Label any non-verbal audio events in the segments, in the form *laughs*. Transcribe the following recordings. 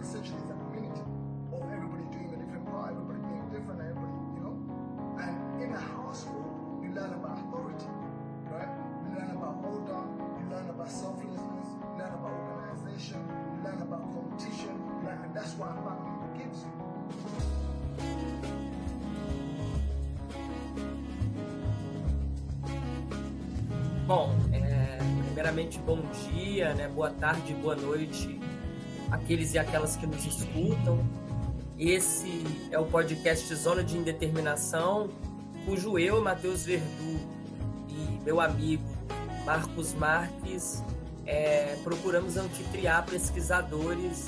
essentially is a community of everybody doing a different part, everybody being different, everybody, you know. And in a household, you learn about authority, right? You learn about order, you learn about selflessness, you learn about organization, you learn about competition, learn, and that's what a family gives you. Bom, é, primeiramente bom dia, né? boa tarde, boa noite aqueles e aquelas que nos escutam. Esse é o podcast Zona de Indeterminação, cujo eu, Matheus Verdu e meu amigo Marcos Marques é, procuramos anfitriar pesquisadores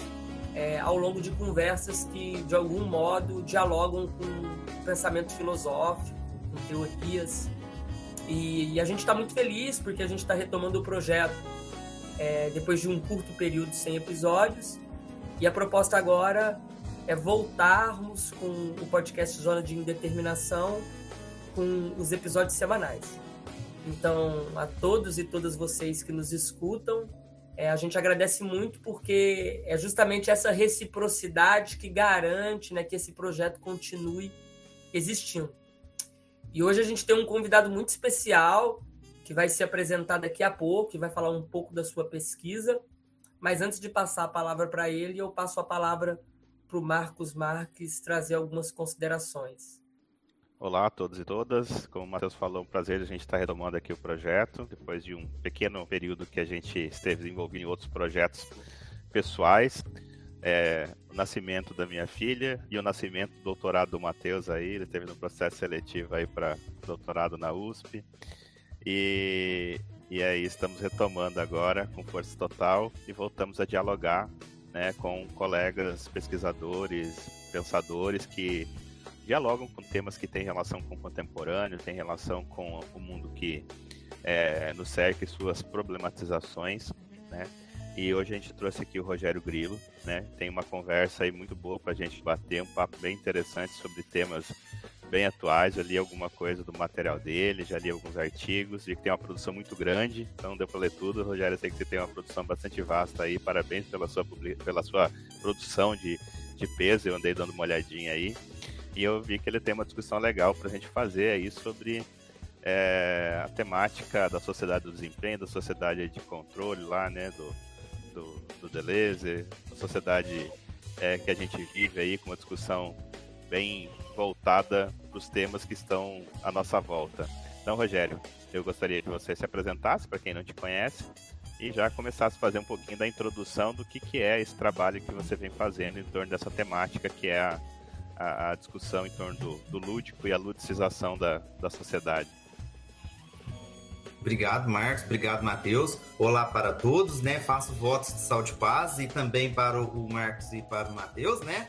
é, ao longo de conversas que, de algum modo, dialogam com pensamento filosófico, com teorias. E, e a gente está muito feliz porque a gente está retomando o projeto é, depois de um curto período sem episódios. E a proposta agora é voltarmos com o podcast Zona de Indeterminação com os episódios semanais. Então, a todos e todas vocês que nos escutam, é, a gente agradece muito porque é justamente essa reciprocidade que garante né, que esse projeto continue existindo. E hoje a gente tem um convidado muito especial que vai se apresentar daqui a pouco, que vai falar um pouco da sua pesquisa. Mas antes de passar a palavra para ele, eu passo a palavra para o Marcos Marques trazer algumas considerações. Olá a todos e todas. Como o Matheus falou, um prazer a gente estar retomando aqui o projeto, depois de um pequeno período que a gente esteve envolvido em outros projetos pessoais. É, o nascimento da minha filha e o nascimento do doutorado do Matheus aí, ele teve no processo seletivo aí para doutorado na USP. E, e aí estamos retomando agora com força total e voltamos a dialogar né, com colegas pesquisadores, pensadores que dialogam com temas que têm relação com o contemporâneo, têm relação com o mundo que é, nos cerca e suas problematizações, né? E hoje a gente trouxe aqui o Rogério Grilo, né? Tem uma conversa aí muito boa para a gente bater, um papo bem interessante sobre temas bem atuais. Eu li alguma coisa do material dele, já li alguns artigos, vi que tem uma produção muito grande, então deu para ler tudo. Rogério, eu sei que você tem uma produção bastante vasta aí, parabéns pela sua, pela sua produção de, de peso, eu andei dando uma olhadinha aí. E eu vi que ele tem uma discussão legal para a gente fazer aí sobre é, a temática da sociedade do desempenho, da sociedade de controle lá, né, do, do, do Deleuze, a sociedade é, que a gente vive aí com uma discussão bem voltada os temas que estão à nossa volta. Então, Rogério, eu gostaria que você se apresentasse para quem não te conhece e já começasse a fazer um pouquinho da introdução do que, que é esse trabalho que você vem fazendo em torno dessa temática que é a, a, a discussão em torno do, do, lúdico e a ludicização da, da sociedade. Obrigado, Marcos. Obrigado, Matheus. Olá para todos, né? Faço votos de saúde e paz e também para o Marcos e para o Matheus, né?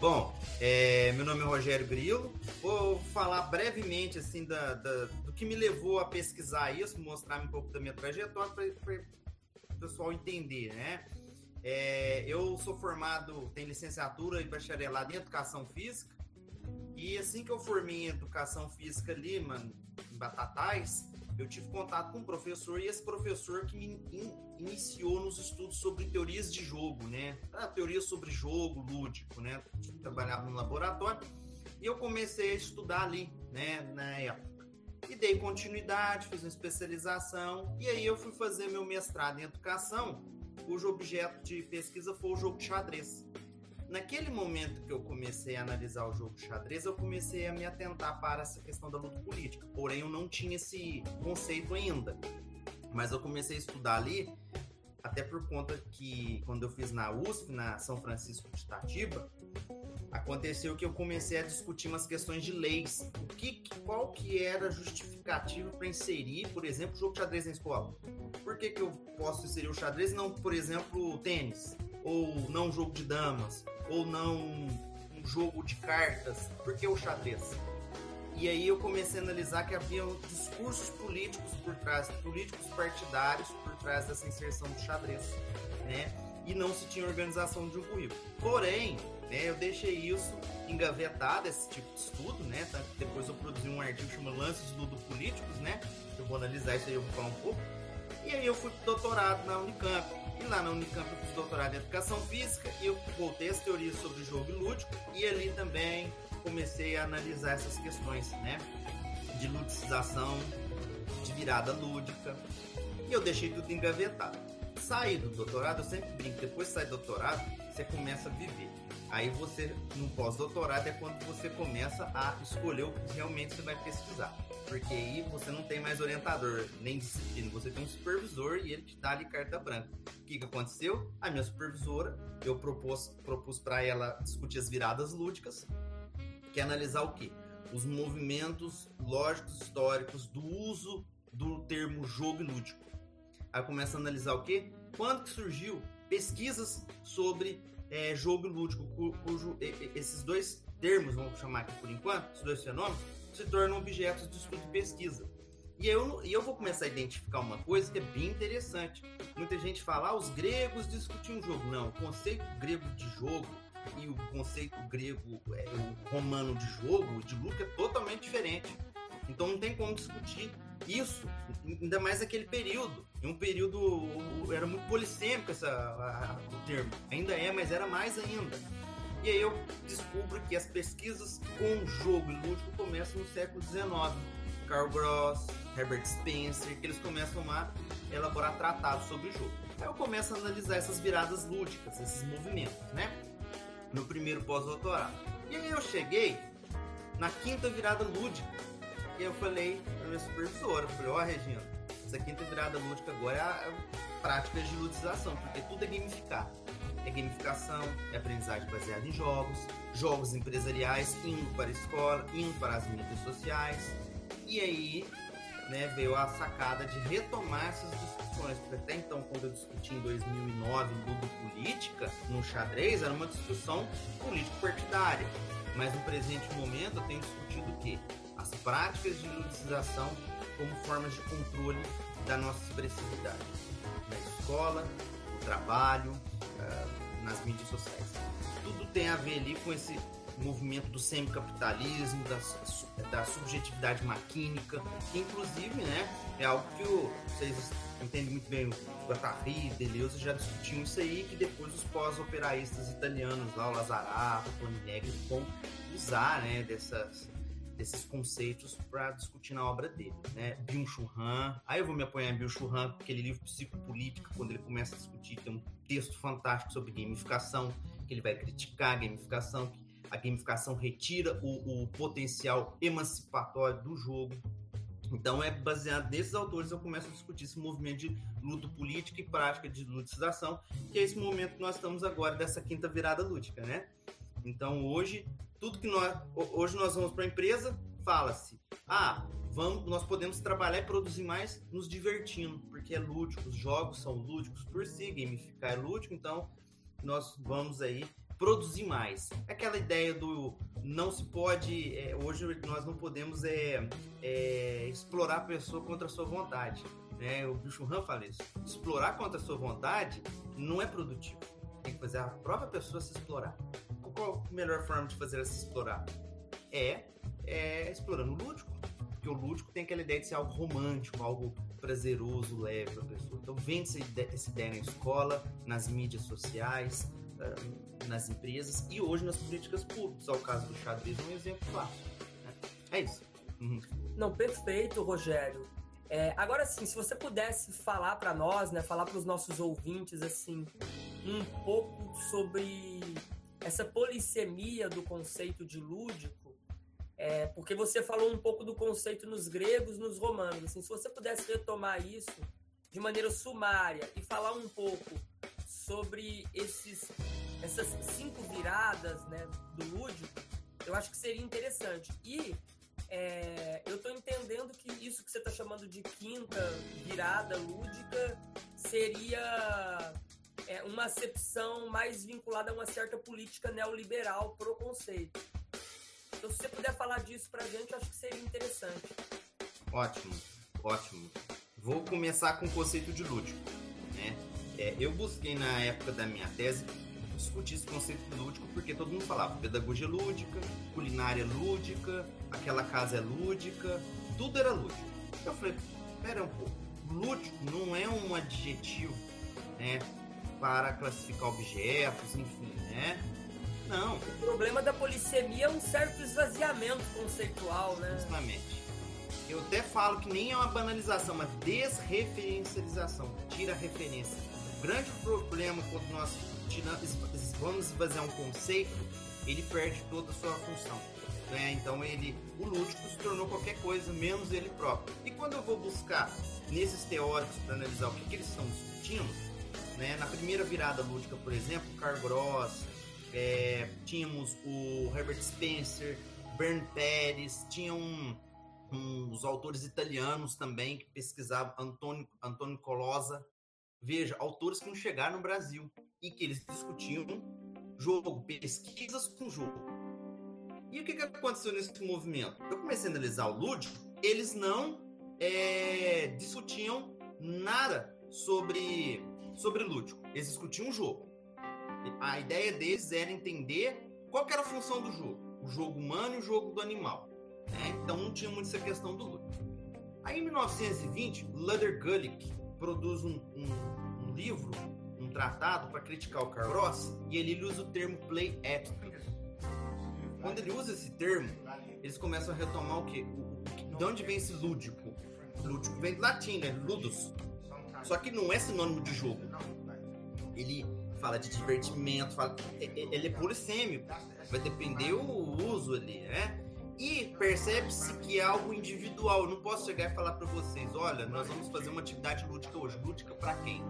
Bom, é, meu nome é Rogério Grilo. Vou falar brevemente assim da, da, do que me levou a pesquisar isso, mostrar um pouco da minha trajetória para o pessoal entender, né? É, eu sou formado, tenho licenciatura e bacharelado em Educação Física. E assim que eu formei em Educação Física ali, mano, em Batatais, eu tive contato com um professor e esse professor que me in, iniciou nos estudos sobre teorias de jogo, né? Ah, teorias sobre jogo lúdico, né? Trabalhava no laboratório e eu comecei a estudar ali, né, na época. E dei continuidade, fiz uma especialização e aí eu fui fazer meu mestrado em educação, cujo objeto de pesquisa foi o jogo de xadrez. Naquele momento que eu comecei a analisar o jogo xadrez, eu comecei a me atentar para essa questão da luta política. Porém, eu não tinha esse conceito ainda. Mas eu comecei a estudar ali, até por conta que quando eu fiz na USP, na São Francisco de Itatiba, aconteceu que eu comecei a discutir umas questões de leis. O que, qual que era a justificativa para inserir, por exemplo, o jogo de xadrez na escola? Por que, que eu posso inserir o xadrez e não, por exemplo, o tênis? Ou não jogo de damas? Ou não um jogo de cartas? Por que o xadrez? E aí eu comecei a analisar que havia discursos políticos por trás, políticos partidários por trás dessa inserção do xadrez, né? E não se tinha organização de um currículo. Porém, né, eu deixei isso engavetado, esse tipo de estudo, né? Depois eu produzi um artigo chamado Lances ludopolíticos, né? Eu vou analisar isso aí, eu vou falar um pouco. E aí eu fui doutorado na Unicamp. E lá na Unicamp eu fiz doutorado em Educação Física e eu voltei as teorias sobre o jogo lúdico e ali também comecei a analisar essas questões, né? De ludicização, de virada lúdica. E eu deixei tudo engavetado. Saí do doutorado, eu sempre brinco, depois de sair do doutorado, você começa a viver. Aí você, no pós-doutorado, é quando você começa a escolher o que realmente você vai pesquisar. Porque aí você não tem mais orientador, nem disciplina, você tem um supervisor e ele te dá ali carta branca. O que, que aconteceu? A minha supervisora, eu propus, propus para ela discutir as viradas lúdicas, que é analisar o quê? Os movimentos lógicos históricos do uso do termo jogo lúdico. Aí começa a analisar o quê? Quando que surgiu pesquisas sobre é, jogo lúdico, cujo esses dois termos, vamos chamar aqui por enquanto, esses dois fenômenos, se tornam objetos de estudo e pesquisa. E eu, e eu vou começar a identificar uma coisa que é bem interessante. Muita gente fala, ah, os gregos discutiam jogo. Não, o conceito grego de jogo e o conceito grego, é, romano de jogo, de luta, é totalmente diferente. Então não tem como discutir isso, ainda mais naquele período. Em um período era muito polissêmico essa, a, o termo. Ainda é, mas era mais ainda. E aí eu descubro que as pesquisas com jogo e lúdico começam no século XIX. Carl Gross, Herbert Spencer, que eles começam a elaborar tratados sobre o jogo. Aí eu começo a analisar essas viradas lúdicas, esses movimentos, né? No primeiro pós-doutorado. E aí eu cheguei na quinta virada lúdica. E eu falei pra minha supervisora, falei, ó oh, Regina, essa quinta virada lúdica agora é a prática de ludização, porque tudo é gamificar é gamificação, é aprendizagem baseada em jogos, jogos empresariais indo para a escola, indo para as mídias sociais. E aí né, veio a sacada de retomar essas discussões, porque até então, quando eu discuti em 2009 Ludo Política, no xadrez, era uma discussão político-partidária. Mas no presente momento eu tenho discutido o quê? As práticas de ludicização como formas de controle da nossa expressividade. Na escola, no trabalho, uh, nas mídias sociais. Tudo tem a ver ali com esse movimento do semicapitalismo, da, da subjetividade maquínica, que inclusive né, é algo que o, vocês entendem muito bem, o Guattari, Deleuze já discutiam isso aí, que depois os pós-operaístas italianos lá, o Lazzarato, o Tony Negri, vão usar né, dessas, desses conceitos para discutir na obra dele, né? Byung-Chul Han. Aí eu vou me apoiar em Byung-Chul Han, aquele livro Psicopolítica, quando ele começa a discutir, tem um texto fantástico sobre gamificação, que ele vai criticar a gamificação, que a gamificação retira o, o potencial emancipatório do jogo. Então é baseado nesses autores eu começo a discutir esse movimento de luto político e prática de ludicização, que é esse momento que nós estamos agora dessa quinta virada lúdica, né? Então hoje tudo que nós hoje nós vamos para a empresa, fala-se: "Ah, vamos, nós podemos trabalhar e produzir mais nos divertindo, porque é lúdico, os jogos são lúdicos por si, gamificar é lúdico, então nós vamos aí produzir mais. Aquela ideia do não se pode, é, hoje nós não podemos é, é, explorar a pessoa contra a sua vontade. Né? O Bicho Han fala isso. Explorar contra a sua vontade não é produtivo. Tem que fazer a própria pessoa se explorar qual a melhor forma de fazer se explorar? É, é explorando o lúdico. Porque o lúdico tem aquela ideia de ser algo romântico, algo prazeroso, leve para a pessoa. Então, vende essa ideia na escola, nas mídias sociais, nas empresas e hoje nas políticas públicas. Ao caso do xadrez um exemplo clássico. Né? É isso. Uhum. Não, perfeito, Rogério. É, agora sim, se você pudesse falar para nós, né, falar para os nossos ouvintes assim, um pouco sobre essa polissemia do conceito de lúdico, é, porque você falou um pouco do conceito nos gregos, nos romanos. Assim, se você pudesse retomar isso de maneira sumária e falar um pouco sobre esses, essas cinco viradas né, do lúdico, eu acho que seria interessante. E é, eu estou entendendo que isso que você está chamando de quinta virada lúdica seria é, uma acepção mais vinculada a uma certa política neoliberal pro conceito. Então, se você puder falar disso para a gente, acho que seria interessante. Ótimo, ótimo. Vou começar com o conceito de lúdico. Né? É, eu busquei na época da minha tese discutir esse conceito de lúdico porque todo mundo falava pedagogia lúdica, culinária lúdica, aquela casa é lúdica, tudo era lúdico. Eu falei, pera um pouco, lúdico não é um adjetivo, né? Para classificar objetos, enfim, né? Não. O problema da polissemia é um certo esvaziamento conceitual, né? Justamente. Eu até falo que nem é uma banalização, uma desreferencialização. Tira a referência. O grande problema quando nós vamos esvaziar um conceito, ele perde toda a sua função. Né? Então ele, o lúdico se tornou qualquer coisa menos ele próprio. E quando eu vou buscar nesses teóricos para analisar o que, que eles estão discutindo, né? na primeira virada lúdica, por exemplo, Carl Gross, é, tínhamos o Herbert Spencer, Bern Pérez, tinham um, um, os autores italianos também que pesquisavam, Antônio, Antônio Colosa. Veja, autores que não chegaram no Brasil e que eles discutiam jogo, pesquisas com jogo. E o que, que aconteceu nesse movimento? Eu comecei a analisar o lúdico, eles não é, discutiam nada sobre, sobre lúdico, eles discutiam o jogo. A ideia deles era entender qual era a função do jogo, o jogo humano e o jogo do animal. Né? Então não tinha muito essa questão do lúdico. Aí em 1920, Luther Gulick produz um, um, um livro um tratado para criticar o Karl Ross e ele usa o termo play attitude. Quando ele usa esse termo, eles começam a retomar o quê? O, de onde vem esse lúdico? Lúdico vem do latim, né? Ludus. Só que não é sinônimo de jogo. Ele fala de divertimento, fala, ele é polissêmico. Vai depender o uso ali, né? E percebe-se que é algo individual. Eu não posso chegar e falar para vocês, olha, nós vamos fazer uma atividade lúdica hoje. Lúdica para quem?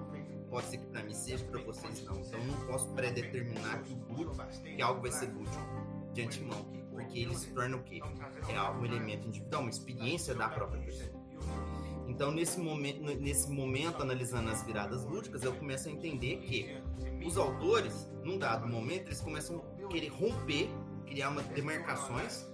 pode ser que para mim seja, para vocês não. Então eu não posso predeterminar que o que algo vai ser lúdico de antemão, porque ele se torna o quê? É algo, um elemento individual, uma experiência da própria pessoa. Então nesse momento, nesse momento analisando as viradas lúdicas, eu começo a entender que os autores, num dado momento, eles começam a querer romper, criar uma demarcações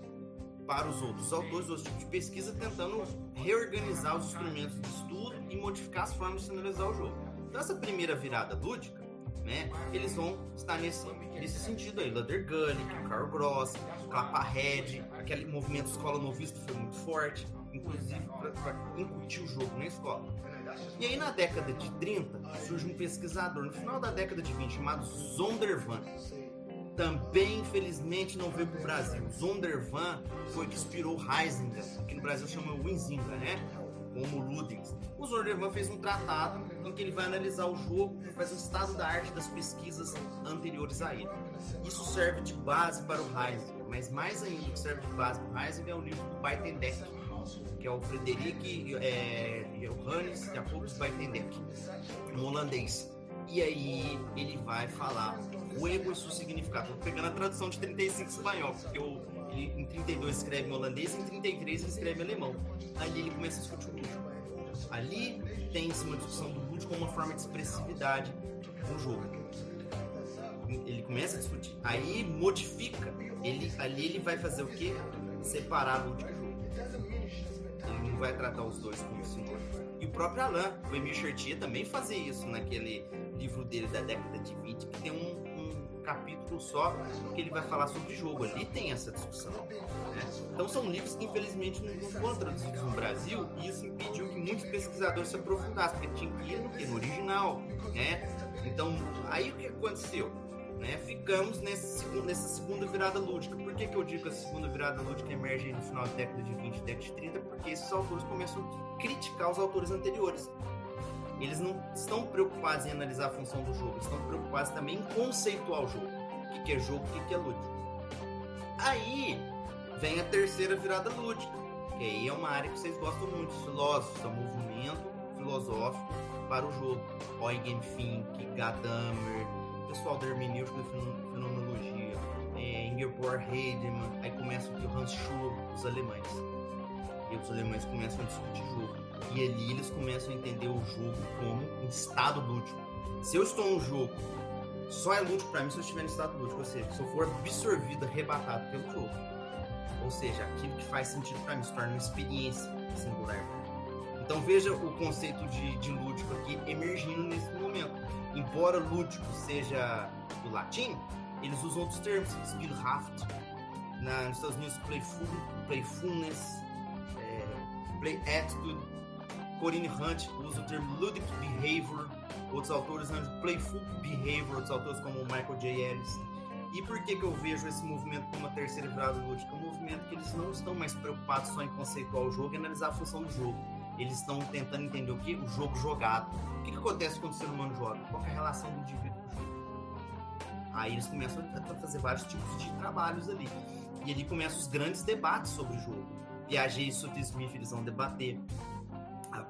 para os outros autores, outros tipos de pesquisa, tentando reorganizar os instrumentos de estudo e modificar as formas de analisar o jogo. Então, essa primeira virada lúdica, né, eles vão estar nesse, nesse sentido aí. Luther Gulick, Carl Gross, Clapperhead, aquele movimento escola novista foi muito forte, inclusive para incutir o jogo na escola. E aí, na década de 30, surge um pesquisador, no final da década de 20, chamado Zondervan. Também, infelizmente, não veio para o Brasil. Zondervan foi que inspirou Heisinger, que no Brasil chama Winzinga, né? como Ludens. O Zordervan fez um tratado em que ele vai analisar o jogo e faz um estado da arte das pesquisas anteriores a ele. Isso serve de base para o Heisinger, mas mais ainda que serve de base para o Heisinger é o livro do Buitendek, que é o Frederic é, Johannes Jacobs Buitendek, um holandês. E aí ele vai falar o ego e seu significado. Estou pegando a tradução de 35 espanhol, porque eu, ele, em 32 escreve em holandês e em 33 ele escreve em alemão. Aí ele começa a discutir o lúdico. Ali tem-se uma discussão do lúdico como uma forma de expressividade no jogo. Ele começa a discutir. Aí modifica. Ele, ali ele vai fazer o quê? Separar lúdico e jogo. Vai tratar os dois como sinônimo. E o próprio Alain, o Emile Chartier, também fazia isso naquele livro dele da década de 20, que tem um, um capítulo só que ele vai falar sobre jogo. Ali tem essa discussão. Né? Então são livros que infelizmente não foram traduzidos no Brasil e isso impediu que muitos pesquisadores se aprofundassem, porque tinha que ir no, no original. Né? Então, aí o que aconteceu? Né? Ficamos nesse, nessa segunda virada lúdica. Por que, que eu digo que a segunda virada lúdica emerge no final da década de 20 década de 30? Porque esses autores começam a criticar os autores anteriores eles não estão preocupados em analisar a função do jogo, eles estão preocupados também em conceituar o jogo. O que é jogo, o que é lúdico. Aí vem a terceira virada lúdica, que aí é uma área que vocês gostam muito, filósofos, é um movimento filosófico para o jogo. Eugen Fink, Gadamer, pessoal da hermenêutica da fenomenologia, é, Ingeborg Heidemann, aí começa o Hans Schur, os alemães. E os alemães começam a discutir jogo e ali eles começam a entender o jogo como um estado lúdico. Se eu estou num jogo, só é lúdico para mim se eu estiver no estado lúdico, ou seja, se eu for absorvido, arrebatado pelo jogo. Ou seja, aquilo que faz sentido para mim se torna uma experiência singular. Então veja o conceito de, de lúdico aqui emergindo nesse momento. Embora lúdico seja do latim, eles usam outros termos, Spielhaft, na, nos Estados Unidos, playful, playfulness, é, play attitude, Corinne Hunt usa o termo ludic behavior, outros autores usam playful behavior, outros autores como Michael J. Ellis. E por que, que eu vejo esse movimento como uma terceira virada lúdica? É um movimento que eles não estão mais preocupados só em conceituar o jogo e analisar a função do jogo. Eles estão tentando entender o que? O jogo jogado. O que, que acontece quando o ser humano joga? Qual é a relação do indivíduo com o jogo? Aí eles começam a fazer vários tipos de trabalhos ali. E ali começam os grandes debates sobre o jogo. Piaget e Sutter Smith eles vão debater.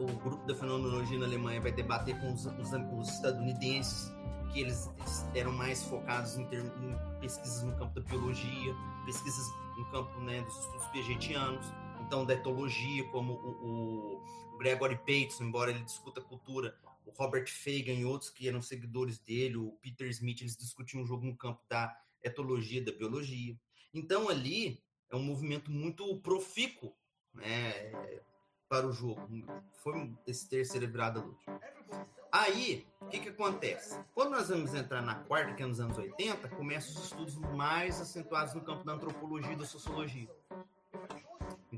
O grupo da fenomenologia na Alemanha vai debater com os, os, os estadunidenses, que eles, eram mais focados em, em, pesquisas no campo da biologia, pesquisas no campo né, dos estudos piagetianos, então da etologia, como o, o Gregory Bateson, embora ele discuta cultura, o Robert Fagan e outros que eram seguidores dele, o Peter Smith, eles discutiam o jogo no campo da etologia, da biologia. Então ali é um movimento muito profícuo né, para o jogo. Foi esse ter celebrado a luta. Aí, o que, que acontece? Quando nós vamos entrar na quarta, que é nos anos 80, começam os estudos mais acentuados no campo da antropologia e da sociologia.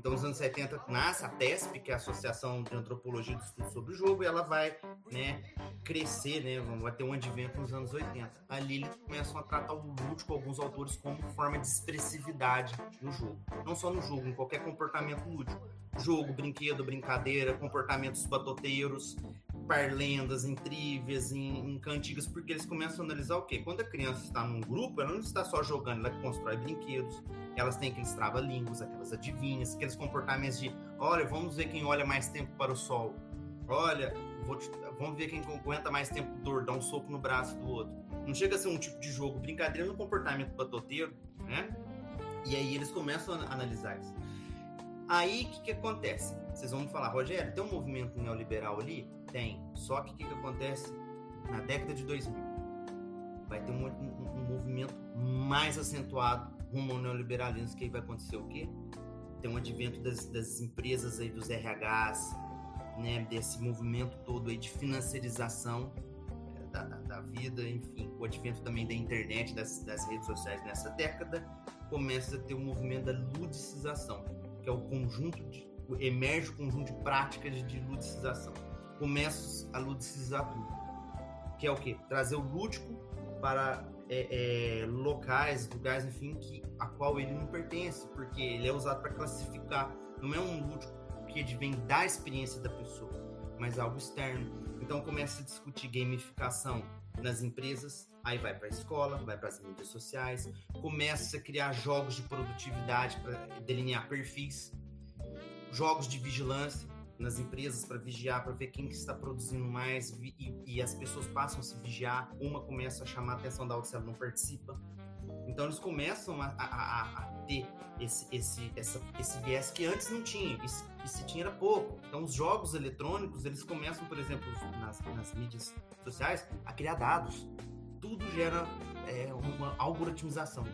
Então, nos anos 70, nasce a TESP, que é a Associação de Antropologia do Estudo sobre o Jogo, e ela vai né, crescer, né, vai ter um advento nos anos 80. Ali eles começam a tratar o lúdico, alguns autores, como forma de expressividade no jogo. Não só no jogo, em qualquer comportamento lúdico. Jogo, brinquedo, brincadeira, comportamentos batoteiros, parlendas, em trívias, em, em, cantigas, porque eles começam a analisar o quê? Quando a criança está num grupo, ela não está só jogando, ela constrói brinquedos, elas têm aqueles trava-línguas, aquelas adivinhas, aqueles comportamentos de, olha, vamos ver quem olha mais tempo para o sol, olha, te, vamos ver quem aguenta mais tempo dor, dá um soco no braço do outro. Não chega a ser um tipo de jogo, brincadeira no comportamento batoteiro, né? E aí eles começam a analisar isso. Aí o que, que acontece? Vocês vão me falar, Rogério, tem um movimento neoliberal ali? Tem. Só que o que, que acontece? Na década de 2000, vai ter um, um, um movimento mais acentuado rumo ao neoliberalismo, que aí vai acontecer o quê? Tem um advento das, das empresas aí, dos RHs, né, desse movimento todo aí de financiarização é, da, da, da, vida, enfim, o advento também da internet, das, das redes sociais nessa década, começa a ter o um movimento da ludicização, que é o conjunto de, emerge o conjunto de práticas de ludicização começa a ludicizar tudo. Que é o quê? Trazer o lúdico para é, é, locais, lugares, enfim, que, a qual ele não pertence, porque ele é usado para classificar. Não é um lúdico que vem da experiência da pessoa, mas algo externo. Então começa a discutir gamificação nas empresas, aí vai para a escola, vai para as mídias sociais, começa a criar jogos de produtividade para delinear perfis, jogos de vigilância, nas empresas para vigiar, para ver quem que está produzindo mais e, e, as pessoas passam a se vigiar, uma começa a chamar a atenção da outra se ela não participa. Então eles começam a, a, a ter esse, esse, essa, esse viés que antes não tinha, e se, e se, tinha era pouco. Então os jogos eletrônicos, eles começam, por exemplo, nas, nas mídias sociais, a criar dados. Tudo gera é, uma algoritmização.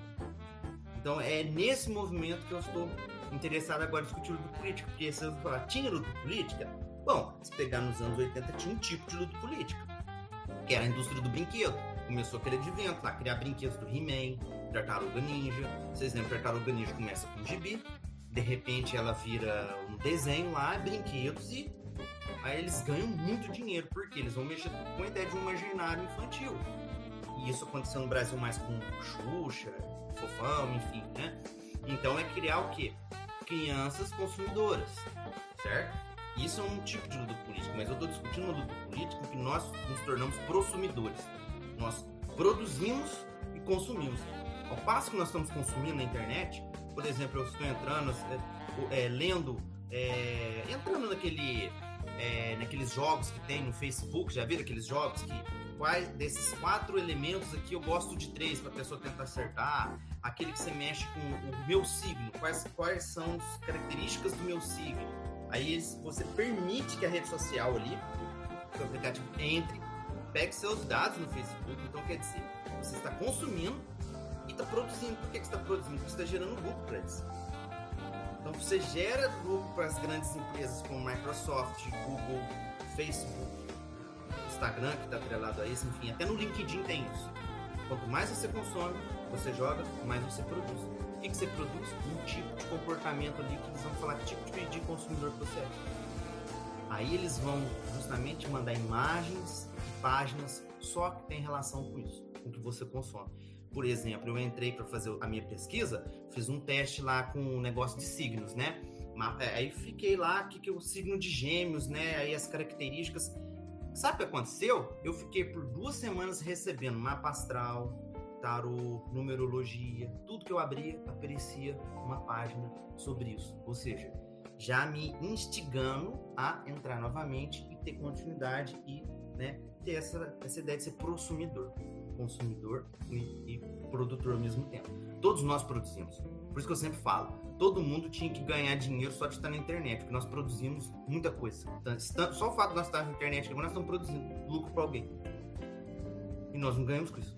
Então é nesse movimento que eu estou interessado agora em discutir luta política, porque eu falar, tinha luta política? Bom, se pegar nos anos 80, tinha um tipo de luta política, que era a indústria do brinquedo. Começou aquele advento lá, criar brinquedos do He-Man, Tartaruga Ninja. Vocês lembram, Tartaruga Ninja começa com gibi, de repente ela vira um desenho lá, brinquedos e aí eles ganham muito dinheiro, porque eles vão mexer com a ideia de um imaginário infantil. E isso aconteceu no Brasil mais com Xuxa, Fofão, enfim, né? Então é criar o quê? Crianças consumidoras, certo? Isso é um tipo de luta política, mas eu estou discutindo uma luta política que nós nos tornamos prosumidores. Nós produzimos e consumimos. Ao passo que nós estamos consumindo na internet, por exemplo, eu estou entrando, é, é, lendo, é, entrando naquele, é, naqueles jogos que tem no Facebook, já viram aqueles jogos que quais desses quatro elementos aqui eu gosto de três para a pessoa tentar acertar aquele que você mexe com o meu signo, quais, quais são as características do meu signo. Aí você permite que a rede social ali, que o aplicativo entre, pegue seus dados no Facebook. Então quer dizer, você está consumindo e está produzindo. Por que, que você está produzindo? Porque você está gerando lucro para eles. Então você gera lucro para as grandes empresas como Microsoft, Google, Facebook, Instagram, que está atrelado a isso, enfim, até no LinkedIn tem isso. Quanto mais você consome, você joga, mais você produz. O que, que você produz? Um tipo de comportamento ali que eles vão falar que tipo de consumidor que você é. Aí eles vão justamente mandar imagens e páginas só que tem relação com isso, com o que você consome. Por exemplo, eu entrei para fazer a minha pesquisa, fiz um teste lá com um negócio de signos, né? É, aí fiquei lá, que, que o signo de gêmeos, né? Aí as características. Sabe o que aconteceu? Eu fiquei por duas semanas recebendo mapa astral, tarô, numerologia, tudo que eu abria aparecia uma página sobre isso. Ou seja, já me instigando a entrar novamente e ter continuidade e né, ter essa, essa ideia de ser consumidor. Consumidor e, e produtor ao mesmo tempo. Todos nós produzimos. Por isso que eu sempre falo, todo mundo tinha que ganhar dinheiro só de estar na internet, porque nós produzimos muita coisa. Então, só o fato de nós estar na internet, nós estamos produzindo lucro para alguém. E nós não ganhamos com isso.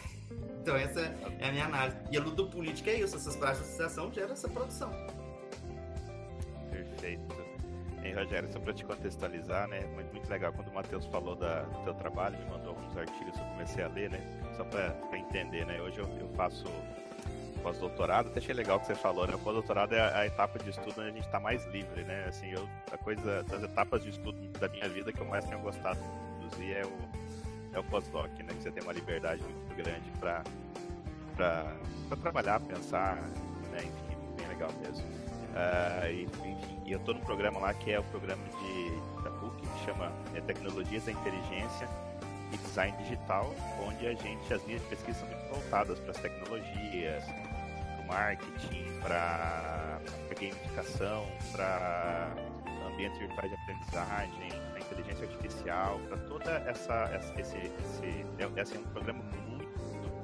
*laughs* então essa é a minha análise. E a luta política é isso, essas práticas de associação geram essa produção. Perfeito. E Rogério, só para te contextualizar, né? Muito, muito legal quando o Matheus falou da, do teu trabalho, me mandou alguns artigos, eu comecei a ler, né? Só para entender, né? Hoje eu, eu faço pós-doutorado, até achei legal que você falou, né? O pós-doutorado é a, etapa de estudo onde a gente está mais livre, né? Assim, eu, a coisa das etapas de estudo da minha vida que eu mais tenho gostado de produzir é o, é o pós-doc, né? Que você tem uma liberdade muito grande para trabalhar, pensar, né? Enfim, bem legal mesmo. Uh, e, enfim, eu estou num programa lá que é o programa de, da PUC, que chama é, Tecnologias da Inteligência e Design Digital, onde a gente, as linhas de pesquisa são muito voltadas para as tecnologias, para marketing, para gamificação, para ambientes virtuais de aprendizagem, a inteligência artificial, para toda essa, essa esse, esse, é, é, assim, um programa muito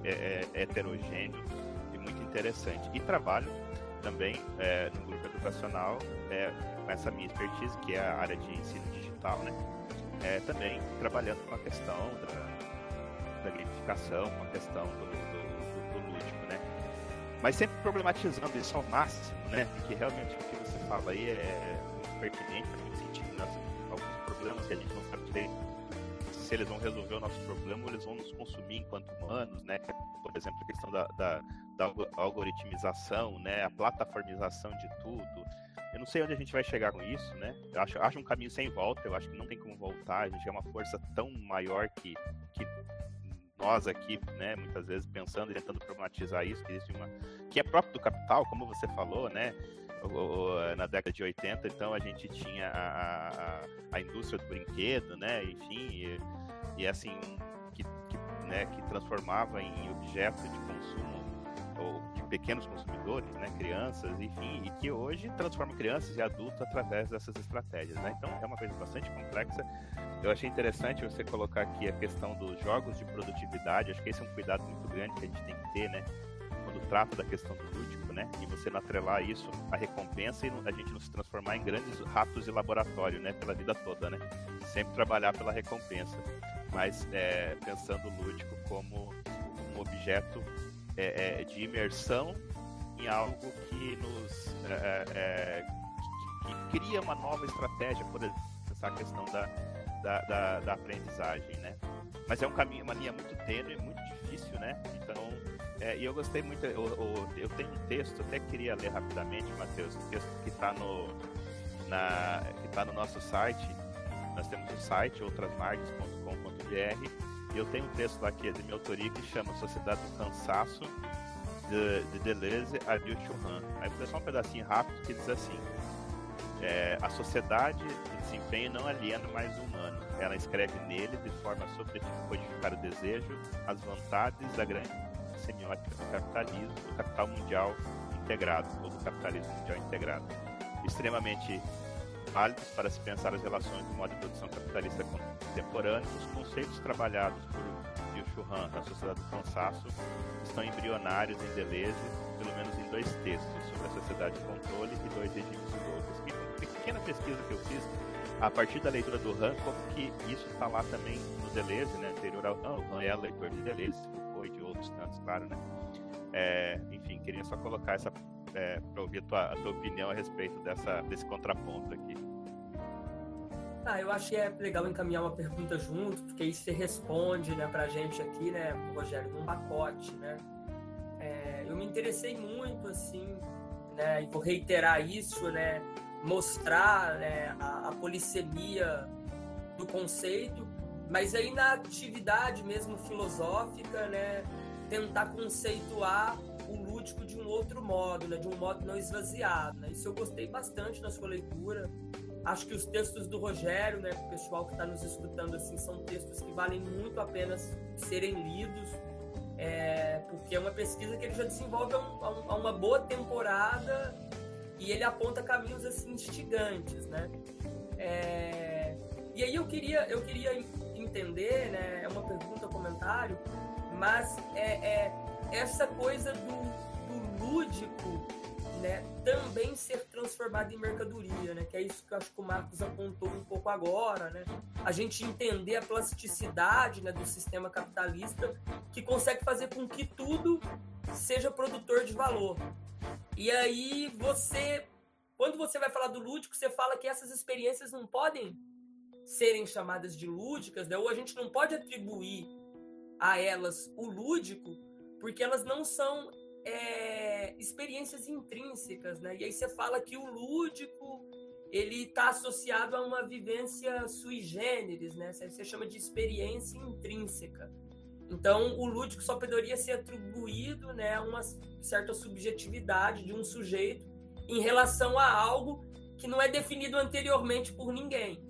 é, é, heterogêneo e muito interessante. E trabalho também é, no grupo educacional é, com essa minha expertise, que é a área de ensino digital, né? É, também trabalhando com a questão da, da gamificação, com a questão do, do, Mas sempre problematizando isso ao máximo, né? Que realmente o que você fala aí é muito pertinente, faz muito sentido. Né? Alguns problemas que a gente não sabe direito se eles vão resolver o nosso problema ou eles vão nos consumir enquanto humanos, né? Por exemplo, a questão da, da, da algoritmização, né? A plataformização de tudo. Eu não sei onde a gente vai chegar com isso, né? Eu acho, acho um caminho sem volta, eu acho que não tem como voltar, a gente é uma força tão maior que, que nós aqui, né, muitas vezes pensando e tentando problematizar isso, que existe uma que é próprio do capital, como você falou, né? na década de 80, então a gente tinha a, a, a indústria do brinquedo, né? Enfim, e, e assim, que, que, né, que transformava em objeto de consumo ou de pequenos consumidores, né, crianças, enfim, e que hoje transforma crianças e adultos através dessas estratégias, né? Então é uma coisa bastante complexa. Eu achei interessante você colocar aqui a questão dos jogos de produtividade. Acho que esse é um cuidado muito grande que a gente tem que ter, né? Quando trata da questão do lúdico, né? E você não atrelar isso à recompensa e a gente não se transformar em grandes ratos de laboratório, né? Pela vida toda, né? Sempre trabalhar pela recompensa, mas é, pensando o lúdico como um objeto é, é, de imersão em algo que nos é, é, que, que, cria uma nova estratégia, por exemplo, essa questão da, da, da, da aprendizagem, né? Mas é um caminho, uma linha muito tênue, muito difícil, né? Então é, e eu gostei muito, eu, eu, eu, tenho um texto, até queria ler rapidamente, Matheus, um texto que está no, na, que tá no nosso site. Nós temos o um site, outrasmargens.com.br, eu tenho um texto lá que é de minha autoria que chama Sociedade do Cansaço, de, de Deleuze a Bill Churran. Aí vou só um pedacinho rápido que diz assim: é, A sociedade do desempenho não aliena mais o humano. Ela escreve nele, de forma a codificar o desejo, as vontades da grande semiótica do capitalismo, do capital mundial integrado, ou do capitalismo mundial integrado. Extremamente válidos para se pensar as relações do modo de produção capitalista contemporâneo, os conceitos trabalhados por Bill Churran na Sociedade do Cansaço estão embrionários em Deleuze, pelo menos em dois textos, sobre a sociedade de controle e dois regimes loucos. E uma pequena pesquisa que eu fiz a partir da leitura do Han, como que isso está lá também no Deleuze, né, anterior ao Han, o Han é leitor de Deleuze, outros tantos, claro, né? É, enfim, queria só colocar essa é, para ouvir a tua, a tua opinião a respeito dessa, desse contraponto aqui. Ah, eu acho que é legal encaminhar uma pergunta junto, porque aí você responde né, para a gente aqui, né, Rogério, num pacote, né? É, eu me interessei muito, assim, né, e vou reiterar isso, né, mostrar né, a, a polissemia do conceito, mas aí na atividade mesmo filosófica, né, tentar conceituar o lúdico de um outro modo, né, de um modo não esvaziado. Né? Isso eu gostei bastante na sua leitura. Acho que os textos do Rogério, né, o pessoal que está nos escutando assim, são textos que valem muito a pena serem lidos, é, porque é uma pesquisa que ele já desenvolve há, um, há uma boa temporada e ele aponta caminhos assim instigantes, né? É, e aí eu queria, eu queria entender, né? É uma pergunta, comentário, mas é, é essa coisa do lúdico né, também ser transformado em mercadoria, né, que é isso que eu acho que o Marcos apontou um pouco agora, né, a gente entender a plasticidade né, do sistema capitalista que consegue fazer com que tudo seja produtor de valor. E aí você, quando você vai falar do lúdico, você fala que essas experiências não podem serem chamadas de lúdicas, né, ou a gente não pode atribuir a elas o lúdico, porque elas não são é, experiências intrínsecas, né? E aí você fala que o lúdico ele está associado a uma vivência sui generis, né? Você chama de experiência intrínseca. Então, o lúdico só poderia ser atribuído né, a uma certa subjetividade de um sujeito em relação a algo que não é definido anteriormente por ninguém,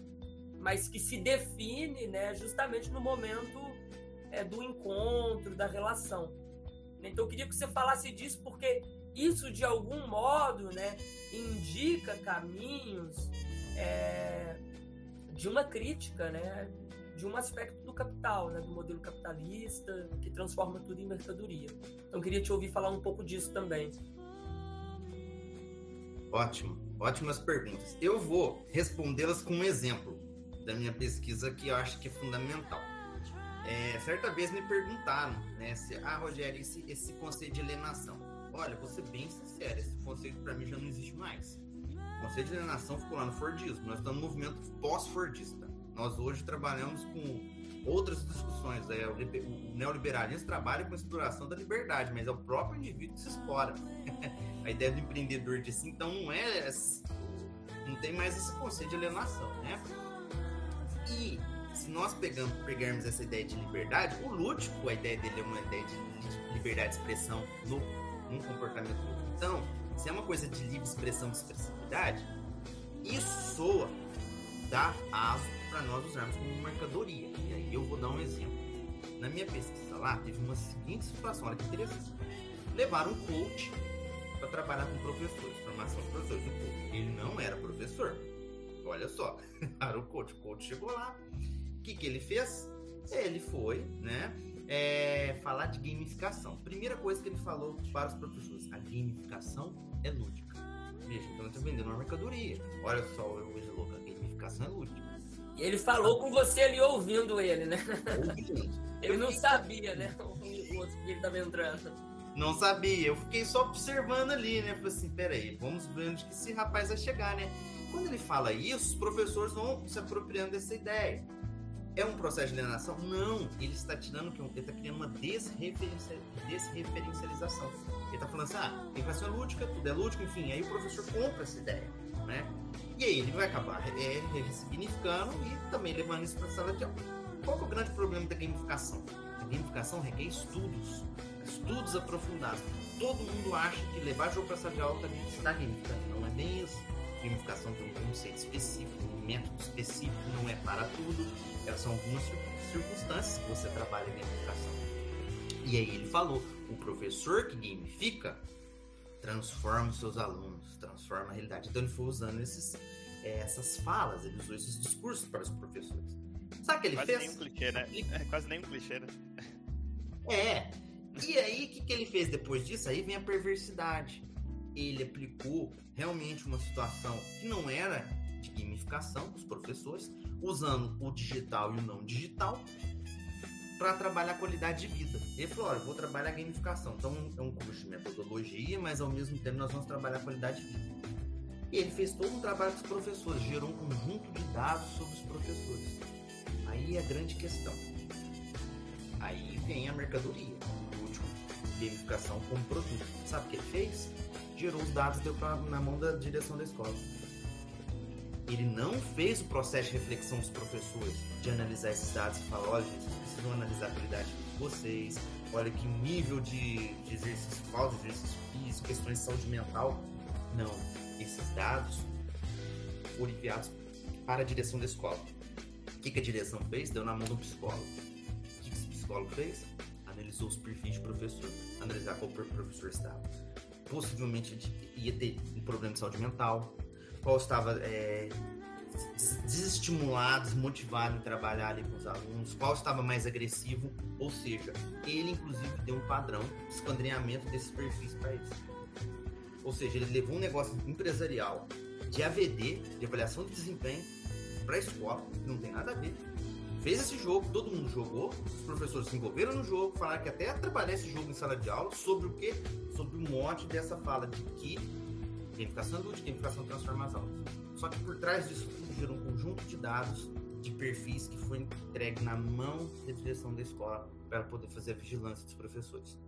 mas que se define né, justamente no momento é, do encontro, da relação. Então eu queria que você falasse disso, porque isso de algum modo né, indica caminhos é, de uma crítica, né, de um aspecto do capital, né, do modelo capitalista que transforma tudo em mercadoria. Então eu queria te ouvir falar um pouco disso também. Ótimo, ótimas perguntas. Eu vou respondê-las com um exemplo da minha pesquisa que eu acho que é fundamental. É, certa vez me perguntaram, né, se, ah, Rogério, esse, esse conceito de alienação. Olha, vou ser bem sincero, esse conceito para mim já não existe mais. O conceito de alienação ficou lá no Fordismo. Nós estamos no movimento pós-Fordista. Nós hoje trabalhamos com outras discussões. É, o, o neoliberalismo trabalha com a exploração da liberdade, mas é o próprio indivíduo que se explora. *laughs* a ideia do empreendedor de si, então, não é. Não tem mais esse conceito de alienação, né? E se nós pegamos, pegarmos essa ideia de liberdade, o lúdico, a ideia dele é uma ideia de liberdade de expressão no, num comportamento lúdico. Então, se é uma coisa de livre expressão, de expressividade, isso soa, dá aso para nós usarmos como mercadoria. E aí eu vou dar um exemplo. Na minha pesquisa lá, teve uma seguinte situação, olha que interessante. Levaram um coach para trabalhar com professores, formação de professores. O coach, ele não era professor. Olha só, *laughs* era o coach. O coach chegou lá, que, que ele fez? Ele foi, né? É, falar de gamificação. Primeira coisa que ele falou para os professores: a gamificação é lúdica. Veja, então eu estou vendendo uma mercadoria. Olha só, eu louco, a gamificação é lúdica. E ele falou com você ali ouvindo ele, né? Ouvindo. *laughs* ele não sabia, né? O que ele estava entrando. Não sabia, eu fiquei só observando ali, né? Falei assim, peraí, vamos ver onde que esse rapaz vai chegar, né? Quando ele fala isso, os professores vão se apropriando dessa ideia. É um processo de alienação? Não, ele está tirando, ele está criando uma desreferencialização. Ele está falando assim, ah, educação é lúdica, tudo é lúdico, enfim, aí o professor compra essa ideia, né? E aí ele vai acabar é, ressignificando e também levando isso para a sala de aula. Qual é o grande problema da gamificação? A gamificação requer estudos, estudos aprofundados. Todo mundo acha que levar jogo para a sala de aula está gamificando, não é bem isso. Gamificação tem um conceito específico, método específico, não é para tudo elas são algumas circunstâncias que você trabalha em gamificação. E aí ele falou, o professor que gamifica transforma os seus alunos, transforma a realidade. Então ele foi usando esses, é, essas falas, ele usou esses discursos para os professores. Sabe o que ele quase fez? Nem um clichê, né? É, quase nem um clichê, né? É. E aí, o que, que ele fez depois disso? Aí vem a perversidade. Ele aplicou realmente uma situação que não era de gamificação dos professores, usando o digital e o não digital para trabalhar a qualidade de vida. Ele falou: olha, vou trabalhar a gamificação. Então é um curso de metodologia, mas ao mesmo tempo nós vamos trabalhar a qualidade de vida. E ele fez todo um trabalho com os professores, gerou um conjunto de dados sobre os professores. Aí é a grande questão. Aí vem a mercadoria, o último, gamificação como produto. Sabe o que ele fez? Gerou os dados deu pra, na mão da direção da escola. Ele não fez o processo de reflexão dos professores, de analisar esses dados e falar, olha, gente, vocês precisam analisar a qualidade de vocês, olha que nível de, de exercício falta, exercício físico, questões de saúde mental. Não, esses dados foram enviados para a direção da escola. O que, que a direção fez? Deu na mão do psicólogo. O que, que esse psicólogo fez? Analisou os perfis de professor, analisar qual professor estava. Possivelmente ia ter um problema de saúde mental, estava é, desestimulado, desmotivado em trabalhar ali com os alunos, qual estava mais agressivo, ou seja, ele inclusive deu um padrão de esquadrinhamento desses perfis para eles. Ou seja, ele levou um negócio empresarial de AVD, de avaliação de desempenho, para escola, que não tem nada a ver. Fez esse jogo, todo mundo jogou, os professores se envolveram no jogo, falaram que até trabalhar esse jogo em sala de aula, sobre o quê? Sobre o mote dessa fala de que gamificação lúdica, gamificação transforma as aulas. Só que por trás disso tudo um conjunto de dados, de perfis que foi entregue na mão da direção da escola para poder fazer a vigilância dos professores.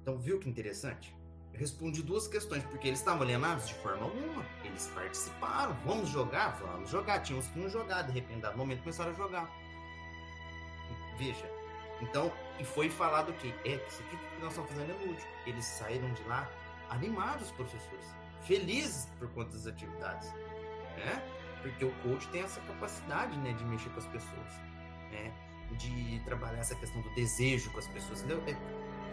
Então, viu que interessante? Eu respondi duas questões, porque eles estavam alienados de forma alguma. Eles participaram. Vamos jogar? Vamos jogar. Tinha uns que não jogaram, de repente, dado momento, começaram a jogar. Veja. Então, e foi falado que é, isso aqui que nós estamos fazendo é lúdico. Eles saíram de lá animados, professores, felizes por conta das atividades, né? Porque o coach tem essa capacidade, né, de mexer com as pessoas, né? De trabalhar essa questão do desejo com as pessoas. É,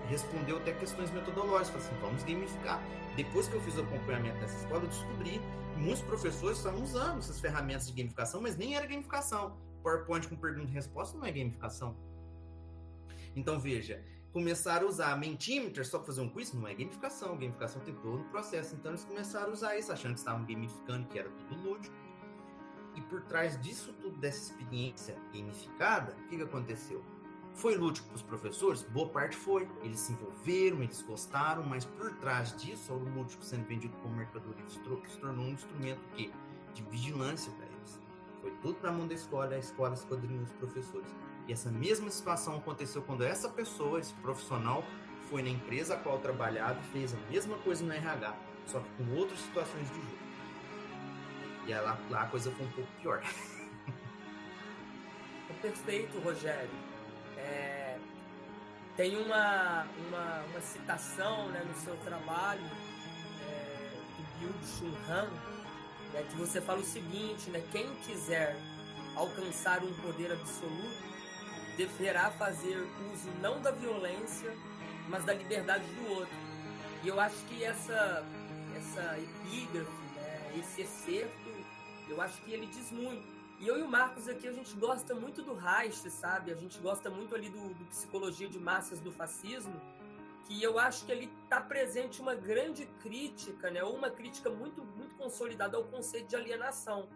respondeu até questões metodológicas, assim, vamos gamificar. Depois que eu fiz o acompanhamento nessa escola, eu descobri que muitos professores estavam usando essas ferramentas de gamificação, mas nem era gamificação. PowerPoint com pergunta e resposta não é gamificação. Então, veja, começaram a usar Mentimeter só para fazer um quiz, não é gamificação. Gamificação tem todo um processo. Então, eles começaram a usar isso, achando que estavam gamificando, que era tudo lúdico. E por trás disso tudo, dessa experiência gamificada, o que, que aconteceu? Foi lúdico para os professores? Boa parte foi. Eles se envolveram, eles gostaram, mas por trás disso, o lúdico sendo vendido como mercadoria se tornou um instrumento que de vigilância para eles. Foi tudo para a mão da escola, a escola esquadrinhou os professores. E essa mesma situação aconteceu quando essa pessoa, esse profissional, foi na empresa a qual trabalhava e fez a mesma coisa no RH, só que com outras situações de jogo. E lá, lá a coisa foi um pouco pior. *laughs* Perfeito, Rogério. É, tem uma, uma, uma, citação né, no seu trabalho é, do Byung-Chun Han, né, que você fala o seguinte, né, quem quiser alcançar um poder absoluto deverá fazer uso não da violência, mas da liberdade do outro. E eu acho que essa, essa epígrafe, né, esse excerto, eu acho que ele diz muito. E eu e o Marcos aqui, a gente gosta muito do Reich, sabe? A gente gosta muito ali do, do Psicologia de Massas do Fascismo, que eu acho que ele está presente uma grande crítica, né? Ou uma crítica muito, muito consolidada ao conceito de alienação.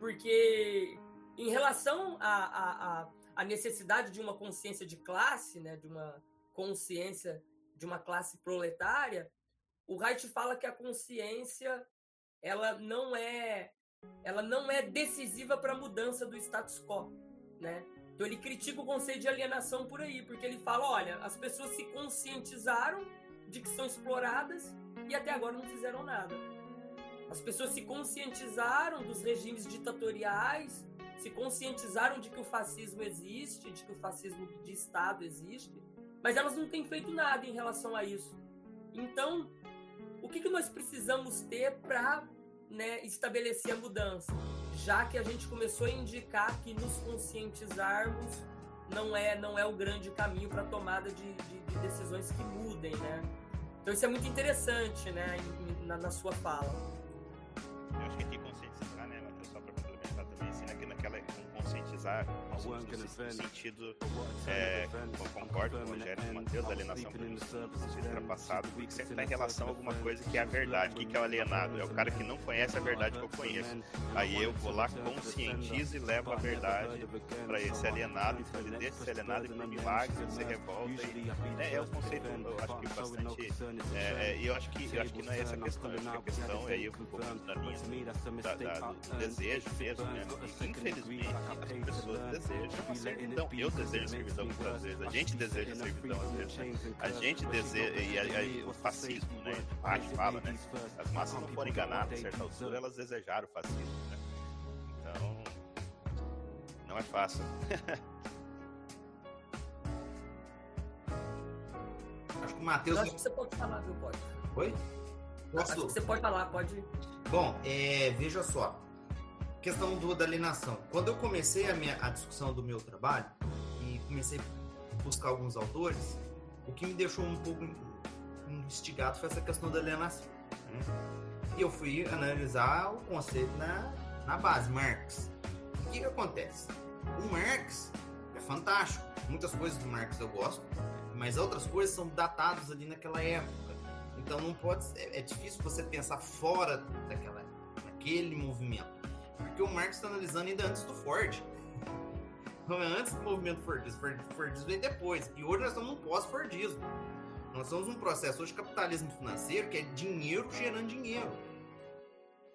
Porque em relação a, a, a, a necessidade de uma consciência de classe, né? De uma consciência de uma classe proletária, o Reich fala que a consciência ela não é ela não é decisiva para a mudança do status quo, né? Então ele critica o conceito de alienação por aí, porque ele fala, olha, as pessoas se conscientizaram de que são exploradas e até agora não fizeram nada. As pessoas se conscientizaram dos regimes ditatoriais, se conscientizaram de que o fascismo existe, de que o fascismo de Estado existe, mas elas não têm feito nada em relação a isso. Então, o que, que nós precisamos ter para né, estabelecer a mudança, já que a gente começou a indicar que nos conscientizarmos não é não é o grande caminho para a tomada de, de, de, decisões que mudem, né? Então isso é muito interessante, né, na, na sua fala. Eu acho que aqui conscientizar no sentido, é, concordo com o e o Matheus, da alienação ultrapassado, porque sempre está em relação a alguma coisa que é a verdade. O que é o alienado? É o cara que não conhece a verdade que eu conheço. Aí eu vou lá, conscientizo e levo a verdade para esse alienado, e fazer desse alienado e por milagre se revolta. E, é, é um conceito, eu acho que bastante. É, é, eu, acho que, eu acho que não é essa a questão. Eu acho que a questão, e aí eu vou na linha da, da, do desejo mesmo, né? Infelizmente, as pessoas deseja uma servidão. Eu desejo servidão muitas vezes. A gente deseja servidão às vezes. Né? A gente deseja. E aí, o fascismo, né? A gente fala, né? As massas não foram enganadas a certa altura, elas desejaram o fascismo, né? Então. Não é fácil. *laughs* Acho que o Matheus. Acho que você pode falar, viu, pode? Oi? Posso? Acho que você pode falar, pode. Bom, é, veja só. Questão do, da alienação. Quando eu comecei a, minha, a discussão do meu trabalho e comecei a buscar alguns autores, o que me deixou um pouco instigado foi essa questão da alienação. Né? E eu fui analisar o conceito na, na base, Marx. O que, que acontece? O Marx é fantástico. Muitas coisas do Marx eu gosto, mas outras coisas são datadas ali naquela época. Então não pode, é, é difícil você pensar fora daquela, daquele movimento, porque o Marx está analisando ainda antes do Ford. Não é antes do movimento Fordista, Fordismo veio depois. E hoje nós estamos no pós-Fordismo. Nós estamos num processo hoje capitalismo financeiro que é dinheiro gerando dinheiro.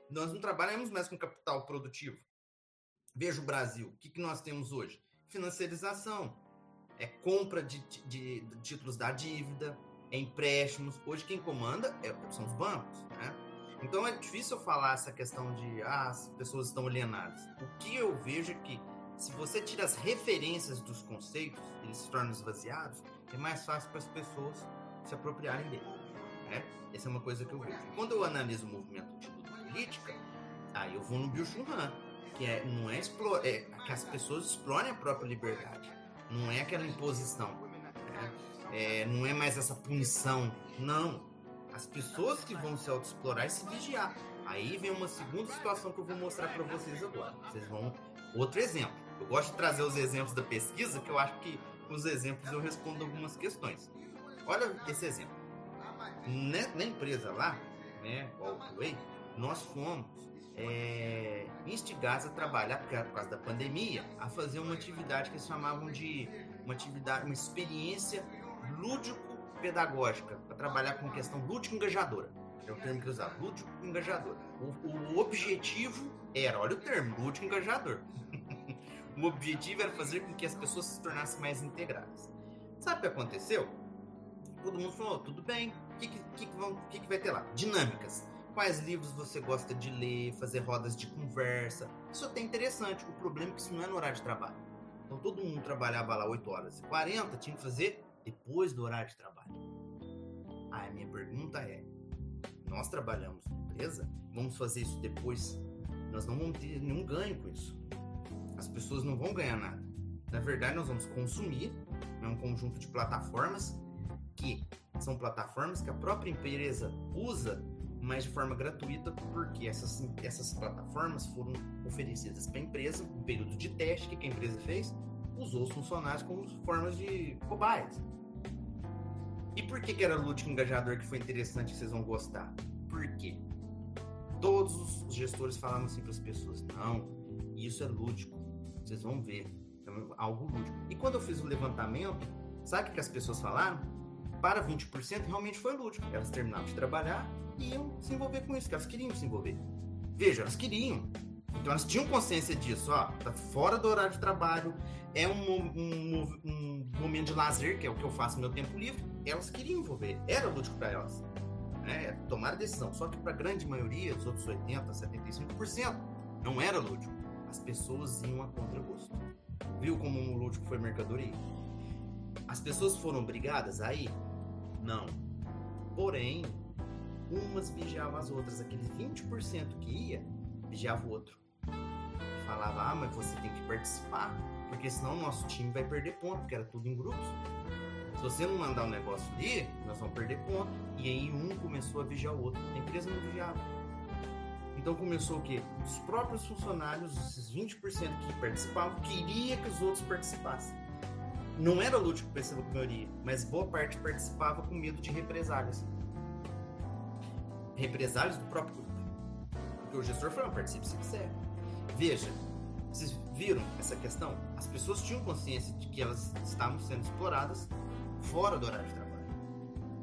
Nós não trabalhamos mais com capital produtivo. Veja o Brasil. O que, que nós temos hoje? Financiarização. É compra de, de, de títulos da dívida, é empréstimos. Hoje quem comanda é, são os bancos? Então é difícil falar essa questão de ah, as pessoas estão alienadas. O que eu vejo é que se você tira as referências dos conceitos, eles se tornam esvaziados, é mais fácil para as pessoas se apropriarem dele. Né? Essa é uma coisa que eu vejo. Quando eu analiso o movimento de luta política, aí eu vou no Bill que é, não é, é que as pessoas explorem a própria liberdade. Não é aquela imposição é, não é mais essa punição. Não. As pessoas que vão se autoexplorar e se vigiar. Aí vem uma segunda situação que eu vou mostrar para vocês agora. Vocês vão. Outro exemplo. Eu gosto de trazer os exemplos da pesquisa, que eu acho que com os exemplos eu respondo algumas questões. Olha esse exemplo. Na, na empresa lá, né, Way, nós fomos é, instigados a trabalhar, por causa da pandemia, a fazer uma atividade que eles chamavam de uma atividade, uma experiência lúdico-pedagógica, para trabalhar com questão lúdico-engajadora. É o termo que eu usava, lúdico-engajador. O, o, objetivo era, olha o termo, lúdico-engajador. *laughs* o objetivo era fazer com que as pessoas se tornassem mais integradas. Sabe o que aconteceu? Todo mundo falou, tudo bem, o que, que, que, que vai ter lá? Dinâmicas. Quais livros você gosta de ler, fazer rodas de conversa. Isso é até interessante. O problema é que isso não é no horário de trabalho. Então todo mundo trabalhava lá 8 horas e 40, tinha que fazer depois do horário de trabalho. A minha pergunta é: nós trabalhamos na empresa, vamos fazer isso depois? Nós não vamos ter nenhum ganho com isso. As pessoas não vão ganhar nada. Na verdade, nós vamos consumir né, um conjunto de plataformas que são plataformas que a própria empresa usa, mas de forma gratuita, porque essas, essas plataformas foram oferecidas para a empresa, um período de teste que a empresa fez, usou os funcionários como formas de cobaias. E por que, que era lúdico engajador que foi interessante que vocês vão gostar? Por quê? Todos os gestores falavam assim para as pessoas: não, isso é lúdico, vocês vão ver, é algo lúdico. E quando eu fiz o levantamento, sabe o que as pessoas falaram? Para 20% realmente foi lúdico. Elas terminavam de trabalhar e iam se envolver com isso, que elas queriam se envolver. Veja, elas queriam. Então elas tinham consciência disso, ó, tá fora do horário de trabalho, é um, um, um, momento de lazer, que é o que eu faço no meu tempo livre, elas queriam envolver, era lúdico para elas. Né? Tomar a decisão. Só que para a grande maioria, os outros 80%, 75%, não era lúdico. As pessoas iam a contragosto. Viu como o lúdico foi mercadoria? As pessoas foram obrigadas a ir? Não. Porém, umas vigiavam as outras. Aquele 20% que ia, vigiava o outro. Falava, ah, mas você tem que participar porque senão o nosso time vai perder ponto, porque era tudo em grupos. Se você não mandar um negócio ali, nós vamos perder ponto. E aí um começou a vigiar o outro. A empresa não vigiava. Então começou o quê? Os próprios funcionários, esses 20% que participavam, queria que os outros participassem. Não era lúdico para a maioria, mas boa parte participava com medo de represálias. Represálias do próprio grupo. Porque o gestor falou, participe se quiser. Veja, vocês viram essa questão? As pessoas tinham consciência de que elas estavam sendo exploradas fora do horário de trabalho.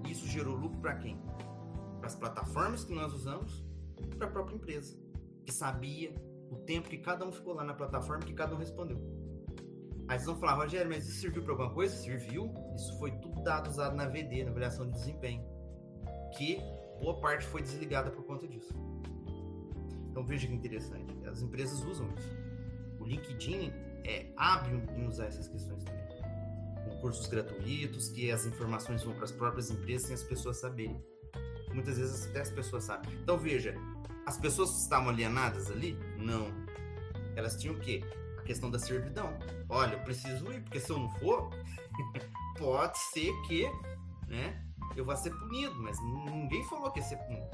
Isso gerou lucro para quem? Para as plataformas que nós usamos, para a própria empresa, que sabia o tempo que cada um ficou lá na plataforma, que cada um respondeu. Aí vocês vão falar, Rogério, mas isso serviu para alguma coisa? Serviu. Isso foi tudo dado usado na VD, na avaliação de desempenho. Que boa parte foi desligada por conta disso. Então veja que interessante. As empresas usam isso. O LinkedIn é hábil em usar essas questões também. Com cursos gratuitos, que as informações vão para as próprias empresas sem as pessoas saberem. Muitas vezes até as pessoas sabem. Então veja, as pessoas estavam alienadas ali? Não. Elas tinham o quê? questão da servidão. Olha, eu preciso ir, porque se eu não for, *laughs* pode ser que, né, eu vá ser punido, mas ninguém falou que ia ser punido.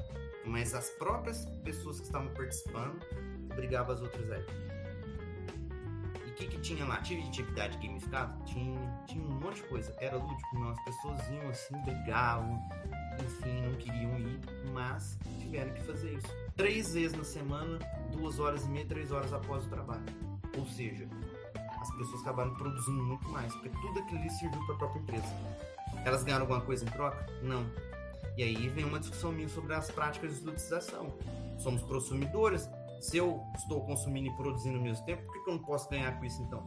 Mas as próprias pessoas que estavam participando obrigavam as outras a ir. E o que, que tinha lá? Tinha atividade gamificada? Tinha, tinha um monte de coisa. Era lúdico, não. As pessoas iam assim, brigavam, enfim, não queriam ir, mas tiveram que fazer isso. Três vezes na semana, duas horas e meia, três horas após o trabalho. Ou seja, as pessoas acabaram produzindo muito mais, porque tudo aquilo ali serviu para a própria empresa. Elas ganharam alguma coisa em troca? Não. E aí vem uma discussão minha sobre as práticas de ludicização. Somos consumidores. Se eu estou consumindo e produzindo ao mesmo tempo, por que, que eu não posso ganhar com isso então?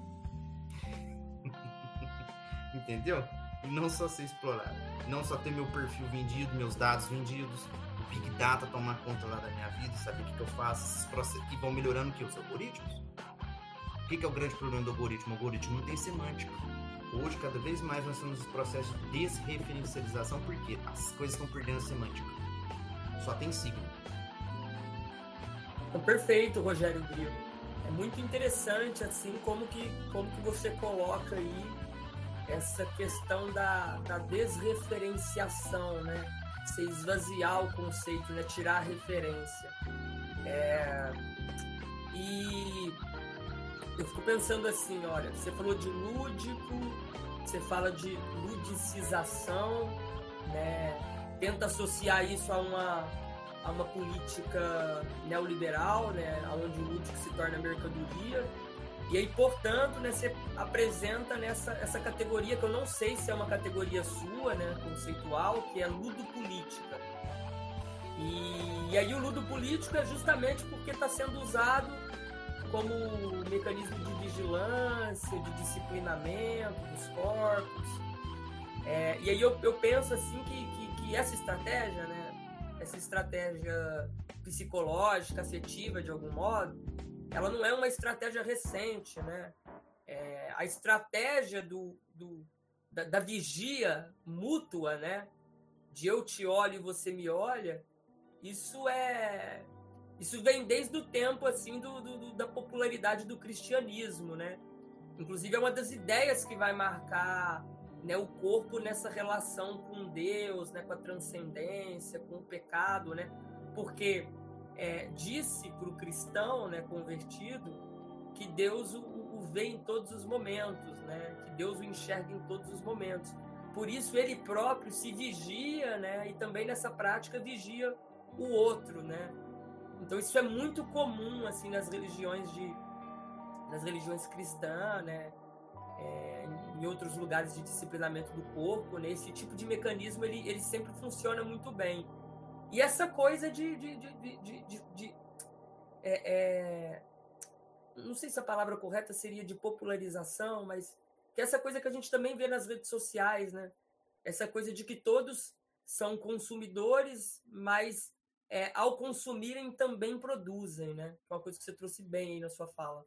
*laughs* Entendeu? E não só ser explorado. Não só ter meu perfil vendido, meus dados vendidos, o Big Data tomar conta lá da minha vida, saber o que, que eu faço, que vão melhorando que os algoritmos. O que é o grande problema do algoritmo? O algoritmo não tem semântica. Hoje, cada vez mais, nós estamos em processo de desreferencialização porque as coisas estão perdendo a semântica. Só tem signo. Então, perfeito, Rogério Grilo. É muito interessante, assim, como que, como que você coloca aí essa questão da, da desreferenciação, né? Você esvaziar o conceito, né? Tirar a referência. É... E eu fico pensando assim, olha, você falou de lúdico, você fala de ludicização, né? Tenta associar isso a uma, a uma política neoliberal, né? Onde o lúdico se torna mercadoria. E aí, portanto, né, você apresenta nessa essa categoria que eu não sei se é uma categoria sua, né, conceitual, que é ludopolítica. E, e aí o ludopolítico é justamente porque está sendo usado como mecanismo de vigilância, de disciplinamento dos corpos. É, e aí eu, eu penso assim que, que, que, essa estratégia, né, essa estratégia psicológica, afetiva de algum modo, ela não é uma estratégia recente, né? É, a estratégia do, do da, da, vigia mútua, né? De eu te olho e você me olha, isso é isso vem desde o tempo assim do, do, da popularidade do cristianismo, né? Inclusive é uma das ideias que vai marcar né, o corpo nessa relação com Deus, né, com a transcendência, com o pecado, né? Porque é, disse para o cristão, né, convertido, que Deus o, o vê em todos os momentos, né? Que Deus o enxerga em todos os momentos. Por isso ele próprio se vigia, né? E também nessa prática vigia o outro, né? Então isso é muito comum assim nas religiões de nas religiões cristãs, né? É, em outros lugares de disciplinamento do corpo, né? Esse tipo de mecanismo ele, ele sempre funciona muito bem. E essa coisa de, de, de, de, de, de é, é, não sei se a palavra correta seria de popularização, mas que é essa coisa que a gente também vê nas redes sociais, né? Essa coisa de que todos são consumidores, mas é, ao consumirem também produzem, né? É uma coisa que você trouxe bem aí na sua fala.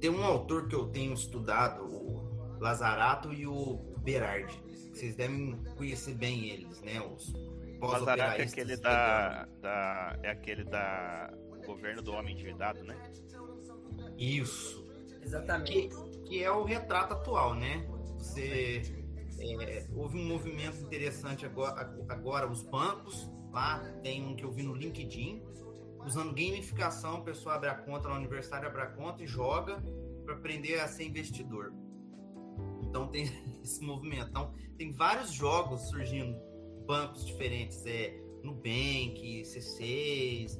Tem um autor que eu tenho estudado, o Lazarato e o Berardi. Vocês devem conhecer bem eles, né? Os o Lazarato é aquele da, da, é aquele da governo do homem endividado, né? Isso. Exatamente. Que, que é o retrato atual, né? Você é, houve um movimento interessante agora, agora, os bancos, lá tem um que eu vi no LinkedIn, usando gamificação, a pessoa abre a conta na universidade, abre a conta e joga para aprender a ser investidor. Então tem *laughs* esse movimento. Então tem vários jogos surgindo, bancos diferentes, é Nubank, C6,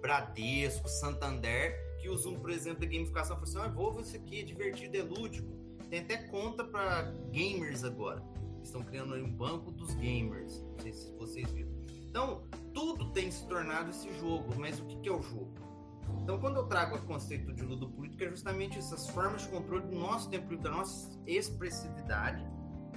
Bradesco, Santander, que usam, por exemplo, a gamificação, falam assim, ah, vou isso aqui, é divertido, é lúdico tem até conta para gamers agora. Estão criando um banco dos gamers. Não sei se vocês viram. Então, tudo tem se tornado esse jogo. Mas o que, é o jogo? Então, quando eu trago o conceito de ludopolítica, é justamente essas formas de controle do nosso tempo da nossa expressividade,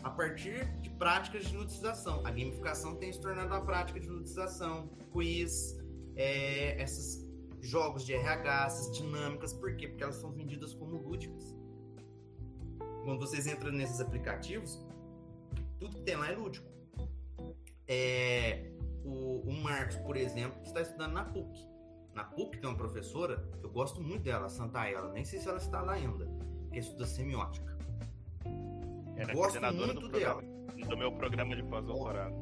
a partir de práticas de ludização. A gamificação tem se tornado uma prática de ludização, quiz, é, esses jogos de RH, essas dinâmicas, por quê? Porque elas são vendidas como lúdicas. Quando vocês entram nesses aplicativos, tudo que tem lá é lúdico. É, o, o Marcos, por exemplo, está estudando na PUC. Na PUC tem uma professora, eu gosto muito dela, Santa Ela, nem sei se ela está lá ainda, que estuda semiótica. Era gosto muito do, programa, dela. do meu programa de pós-doutorado.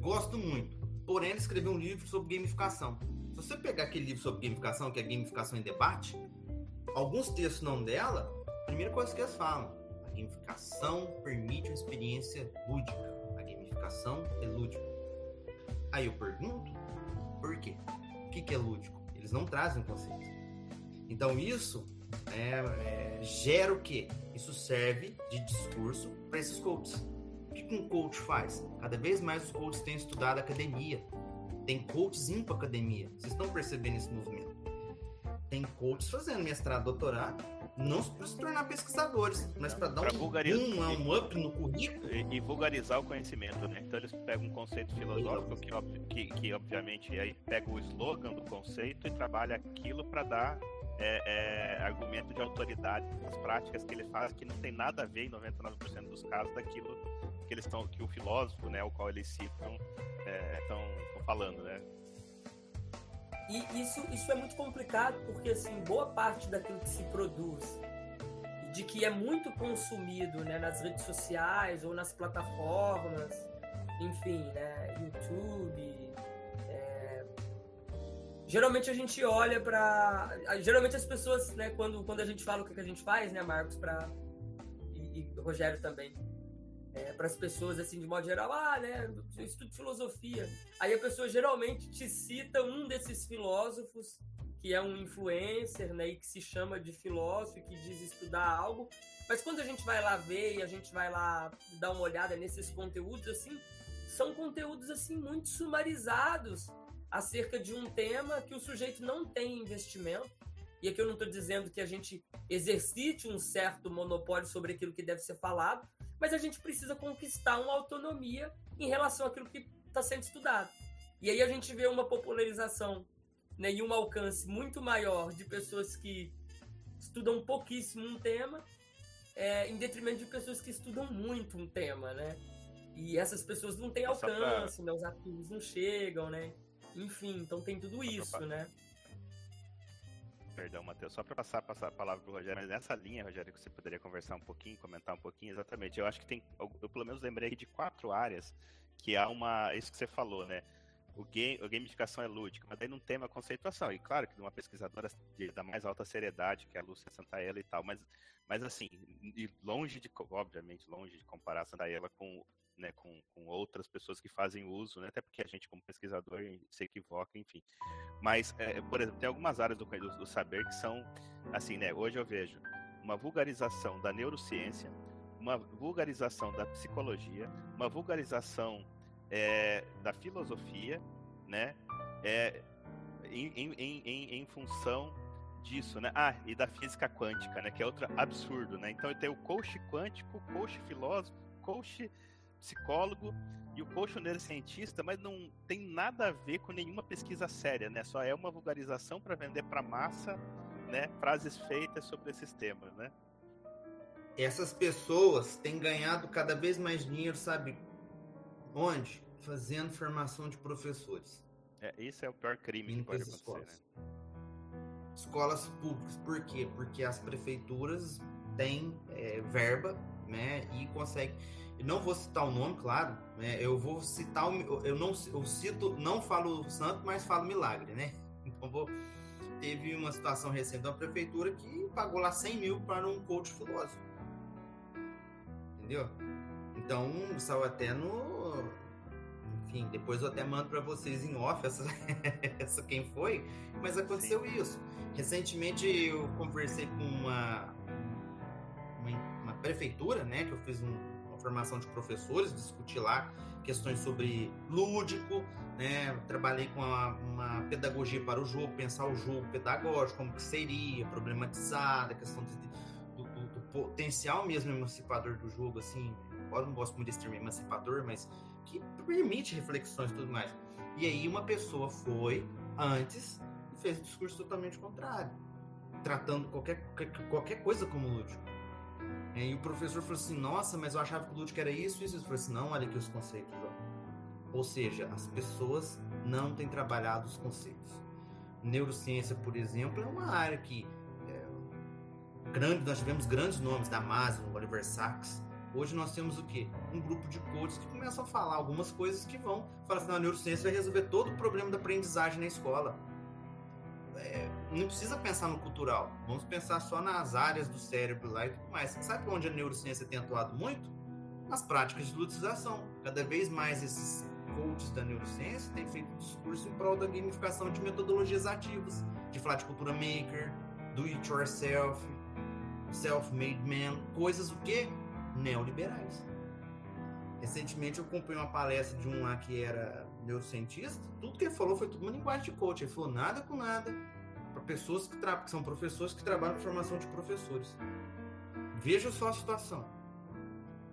Gosto muito. Porém, ela escreveu um livro sobre gamificação. Se você pegar aquele livro sobre gamificação, que é Gamificação em Debate, alguns textos não dela, primeira coisa que eles falam, a gamificação permite uma experiência lúdica. A gamificação é lúdica. Aí eu pergunto, por quê? O que, é lúdico? Eles não trazem conceito. Então isso é, é, gera o quê? Isso serve de discurso para esses coaches. O que um coach faz? Cada vez mais os coaches têm estudado academia. Tem coaches indo para academia. Vocês estão percebendo esse movimento? Tem coaches fazendo mestrado, doutorado, não para se tornar pesquisadores, mas para dar um, um, um up no currículo. E, e, vulgarizar o conhecimento, né? Então eles pegam um conceito filosófico que, que, que obviamente, aí pega o slogan do conceito e trabalha aquilo para dar é, é, argumento de autoridade nas práticas que ele faz que não tem nada a ver em 99% dos casos daquilo que eles estão que o filósofo, né, o qual eles citam, estão é, falando, né? E isso, isso é muito complicado porque assim boa parte daquilo que se produz de que é muito consumido né, nas redes sociais ou nas plataformas, enfim, né, YouTube, geralmente a gente olha para geralmente as pessoas né quando quando a gente fala o que, a gente faz né Marcos para e, e, Rogério também é, para as pessoas assim de modo geral ah né eu estudo filosofia aí a pessoa geralmente te cita um desses filósofos que é um influencer né e que se chama de filósofo que diz estudar algo mas quando a gente vai lá ver e a gente vai lá dar uma olhada nesses conteúdos assim são conteúdos assim muito sumarizados acerca de um tema que o sujeito não tem investimento. E aqui eu não estou dizendo que a gente exercite um certo monopólio sobre aquilo que deve ser falado, mas a gente precisa conquistar uma autonomia em relação àquilo que está sendo estudado. E aí a gente vê uma popularização né, e um alcance muito maior de pessoas que estudam pouquíssimo um tema, é, em detrimento de pessoas que estudam muito um tema, né? E essas pessoas não têm alcance, pra... né? os ativos não chegam, né? Enfim, então tem tudo isso, né? Perdão, Matheus, só para passar, passar a palavra para o Rogério, mas nessa linha, Rogério, que você poderia conversar um pouquinho, comentar um pouquinho, exatamente. Eu acho que tem, eu pelo menos lembrei de quatro áreas que há uma, isso que você falou, né? O game, a gamificação é lúdica, mas daí não tem uma conceituação. E claro que de uma pesquisadora de, da mais alta seriedade, que é a Lúcia Santaella e tal, mas, mas assim, longe de, obviamente, longe de comparar a Santaella com né, com, com outras pessoas que fazem uso, né, até porque a gente, como pesquisador, se equivoca, enfim. Mas, é, por exemplo, tem algumas áreas do, do, do, saber que são, assim, né, hoje eu vejo uma vulgarização da neurociência, uma vulgarização da psicologia, uma vulgarização é, da filosofia, né, é, em, em, em, em função disso, né? Ah, e da física quântica, né? Que é outro absurdo, né? Então tenho o coach quântico, coach filósofo, coach psicólogo e o coach neurocientista, mas não tem nada a ver com nenhuma pesquisa séria, né? Só é uma vulgarização para vender para massa, né? Frases feitas sobre esses temas, né? Essas pessoas têm ganhado cada vez mais dinheiro, sabe? Onde? Fazendo formação de professores. É, isso é o pior crime que pode acontecer, escolas. né? Escolas públicas. Por quê? Porque as prefeituras têm é, verba, né? E conseguem não vou citar o nome, claro, né? Eu vou citar o, eu não eu cito, não falo santo, mas falo milagre, né? *laughs* Então vou teve uma situação recente da prefeitura que pagou lá 100 mil para um coach filósofo, entendeu? Então saiu até no, enfim, depois eu até mando para vocês em off *laughs* essa, essa quem foi, mas aconteceu Sim. isso. Recentemente eu conversei com uma, uma, uma prefeitura, né? Que eu fiz um formação de professores, discutir lá questões sobre lúdico, né? Trabalhei com uma, uma, pedagogia para o jogo, pensar o jogo pedagógico, como que seria, problematizada, questão de, do, do, do, potencial mesmo emancipador do jogo, assim, eu não gosto muito desse termo emancipador, mas que permite reflexões e tudo mais. E aí uma pessoa foi antes e fez um discurso totalmente contrário, tratando qualquer, qualquer coisa como lúdico. E o professor falou assim: Nossa, mas eu achava que o lúdico era isso, isso. Ele falou assim: Não, olha aqui os conceitos. Ó. Ou seja, as pessoas não têm trabalhado os conceitos. Neurociência, por exemplo, é uma área que é, grande, nós tivemos grandes nomes da Maslow, Oliver Sacks. Hoje nós temos o quê? Um grupo de coaches que começam a falar algumas coisas que vão falar assim: a neurociência vai resolver todo o problema da aprendizagem na escola. É, não precisa pensar no cultural, vamos pensar só nas áreas do cérebro lá e tudo mais. Sabe onde a neurociência tem atuado muito? Nas práticas de lutização. Cada vez mais esses coaches da neurociência têm feito discurso em prol da gamificação de metodologias ativas, de falar de cultura maker, do it yourself, self-made man, coisas o quê? Neoliberais. Recentemente eu acompanhei uma palestra de um lá que era neurocientista, tudo que ele falou foi tudo uma linguagem de coach. Ele falou nada com nada, para pessoas que, que, são professores que trabalham com formação de professores. Veja só a situação.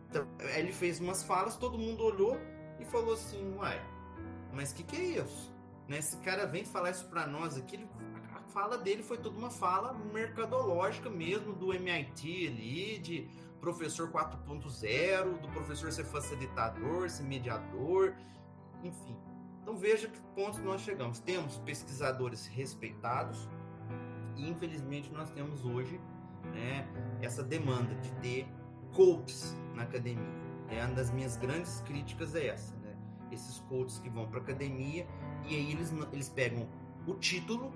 Então, ele fez umas falas, todo mundo olhou e falou assim: Uai, mas o que, que é isso? Né? Esse cara vem falar isso para nós aqui. a fala dele foi toda uma fala mercadológica mesmo, do MIT ali, de professor 4.0, do professor ser facilitador, ser mediador, enfim. Então veja que pontos nós chegamos. Temos pesquisadores respeitados e infelizmente nós temos hoje né, essa demanda de ter coaches na academia. É uma das minhas grandes críticas é essa, né? Esses coaches que vão para academia e aí eles, eles pegam o título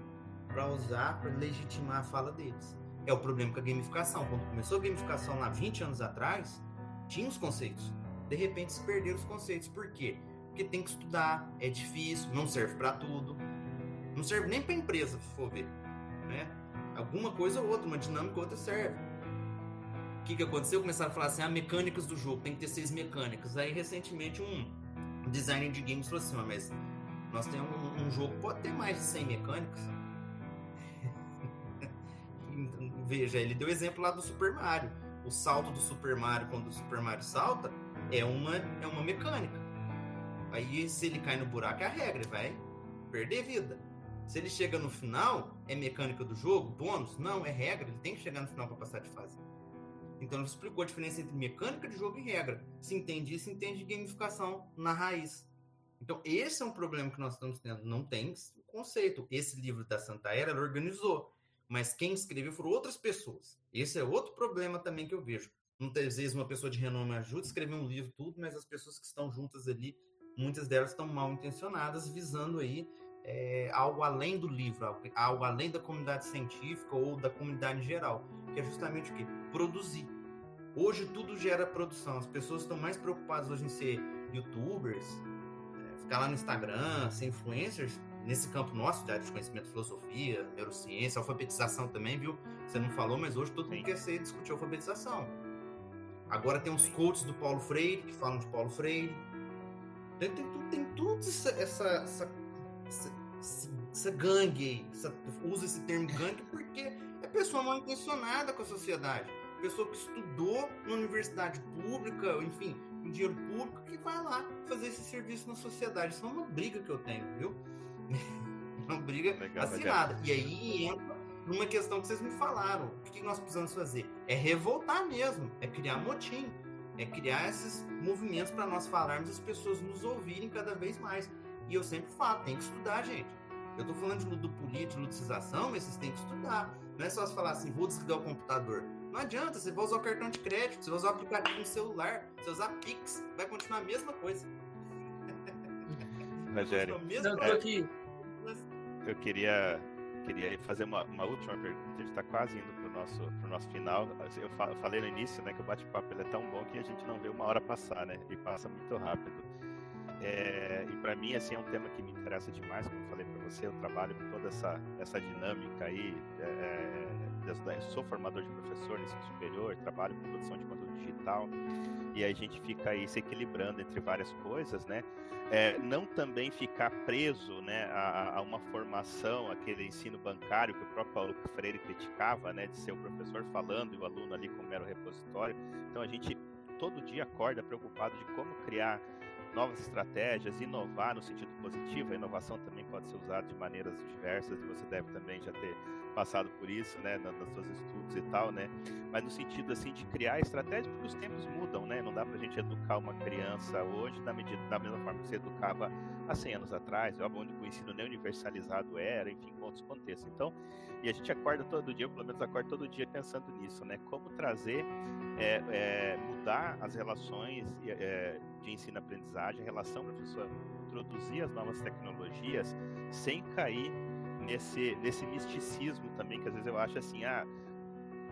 para usar para legitimar a fala deles. É o problema com a gamificação. Quando começou a gamificação lá 20 anos atrás, tinha os conceitos. De repente se perderam os conceitos. Por quê? Porque tem que estudar, é difícil, não serve para tudo. Não serve nem para empresa, se for ver. Né? Alguma coisa ou outra, uma dinâmica ou outra serve. O que, que aconteceu? Começaram a falar assim: ah, mecânicas do jogo, tem que ter seis mecânicas. Aí, recentemente, um designer de games falou assim: mas nós temos um, um jogo pode ter mais de 100 mecânicas. *laughs* Veja, ele deu exemplo lá do Super Mario. O salto do Super Mario, quando o Super Mario salta, é uma, é uma mecânica. Aí se ele cai no buraco é a regra, ele vai perder vida. Se ele chega no final, é mecânica do jogo, bônus? Não, é regra, ele tem que chegar no final para passar de fase. Então ele explicou a diferença entre mecânica de jogo e regra. Se entende isso, entende gamificação na raiz. Então esse é um problema que nós estamos tendo. Não tem conceito. Esse livro da Santa Era ela organizou, mas quem escreveu foram outras pessoas. Esse é outro problema também que eu vejo. Muitas vezes uma pessoa de renome ajuda a escrever um livro, tudo, mas as pessoas que estão juntas ali muitas delas estão mal intencionadas, visando aí é, algo além do livro, algo, algo, além da comunidade científica ou da comunidade em geral, que é justamente o que? Produzir. Hoje tudo gera produção, as pessoas estão mais preocupadas hoje em ser youtubers, é, ficar lá no Instagram, ser influencers, nesse campo nosso, de conhecimento, filosofia, neurociência, alfabetização também, viu? Você não falou, mas hoje todo Sim. mundo quer ser discutir alfabetização. Agora tem os coaches do Paulo Freire, que falam de Paulo Freire, tem, tem, tem tudo essa, essa, essa, essa, essa gangue aí. Usa esse termo gangue porque é pessoa mal intencionada com a sociedade. Pessoa que estudou na universidade pública, enfim, com dinheiro público, que vai lá fazer esse serviço na sociedade. Isso é uma briga que eu tenho, viu? *laughs* uma briga Legal, assinada. E aí entra numa questão que vocês me falaram. O que nós precisamos fazer? É revoltar mesmo, é criar motim é criar esses movimentos para nós falarmos e as pessoas nos ouvirem cada vez mais. E eu sempre falo, tem que estudar, gente. Eu tô falando de luto político, luticização, mas vocês têm que estudar. Não é só você falar assim, vou desligar o computador. Não adianta, você vai usar o cartão de crédito, você vai usar o aplicativo no celular, você vai usar Pix, vai continuar a mesma coisa. Rogério, é, eu queria, queria fazer uma, uma última pergunta, a gente está quase indo nosso, pro nosso final. Assim, eu falei no início, né, que o bate-papo é tão bom que a gente não vê uma hora passar, né? E passa muito rápido. É, e para mim, assim, é um tema que me interessa demais, como eu falei para você, eu trabalho com toda essa, essa dinâmica aí é, sou formador de professor no ensino superior, trabalho com produção de conteúdo digital, e a gente fica aí se equilibrando entre várias coisas, né? É, não também ficar preso né, a, a, uma formação, aquele ensino bancário que o próprio Paulo Freire criticava, né, de ser o professor falando e o aluno ali como mero repositório. Então a gente todo dia acorda preocupado de como criar novas estratégias, inovar no sentido positivo. A inovação também pode ser usada de maneiras diversas e você deve também já ter passado por isso, né, nos seus estudos e tal, né? Mas no sentido assim de criar estratégias porque os tempos mudam, né? Não dá para a gente educar uma criança hoje da medida da mesma forma que se educava há 100 anos atrás, onde o ensino nem universalizado era, enfim, outros contextos. Então, e a gente acorda todo dia, pelo menos acorda todo dia pensando nisso, né? Como trazer, é, é, mudar as relações é, de ensino-aprendizagem, relação professor, introduzir as novas tecnologias sem cair nesse, nesse misticismo também, que às vezes eu acho assim, ah,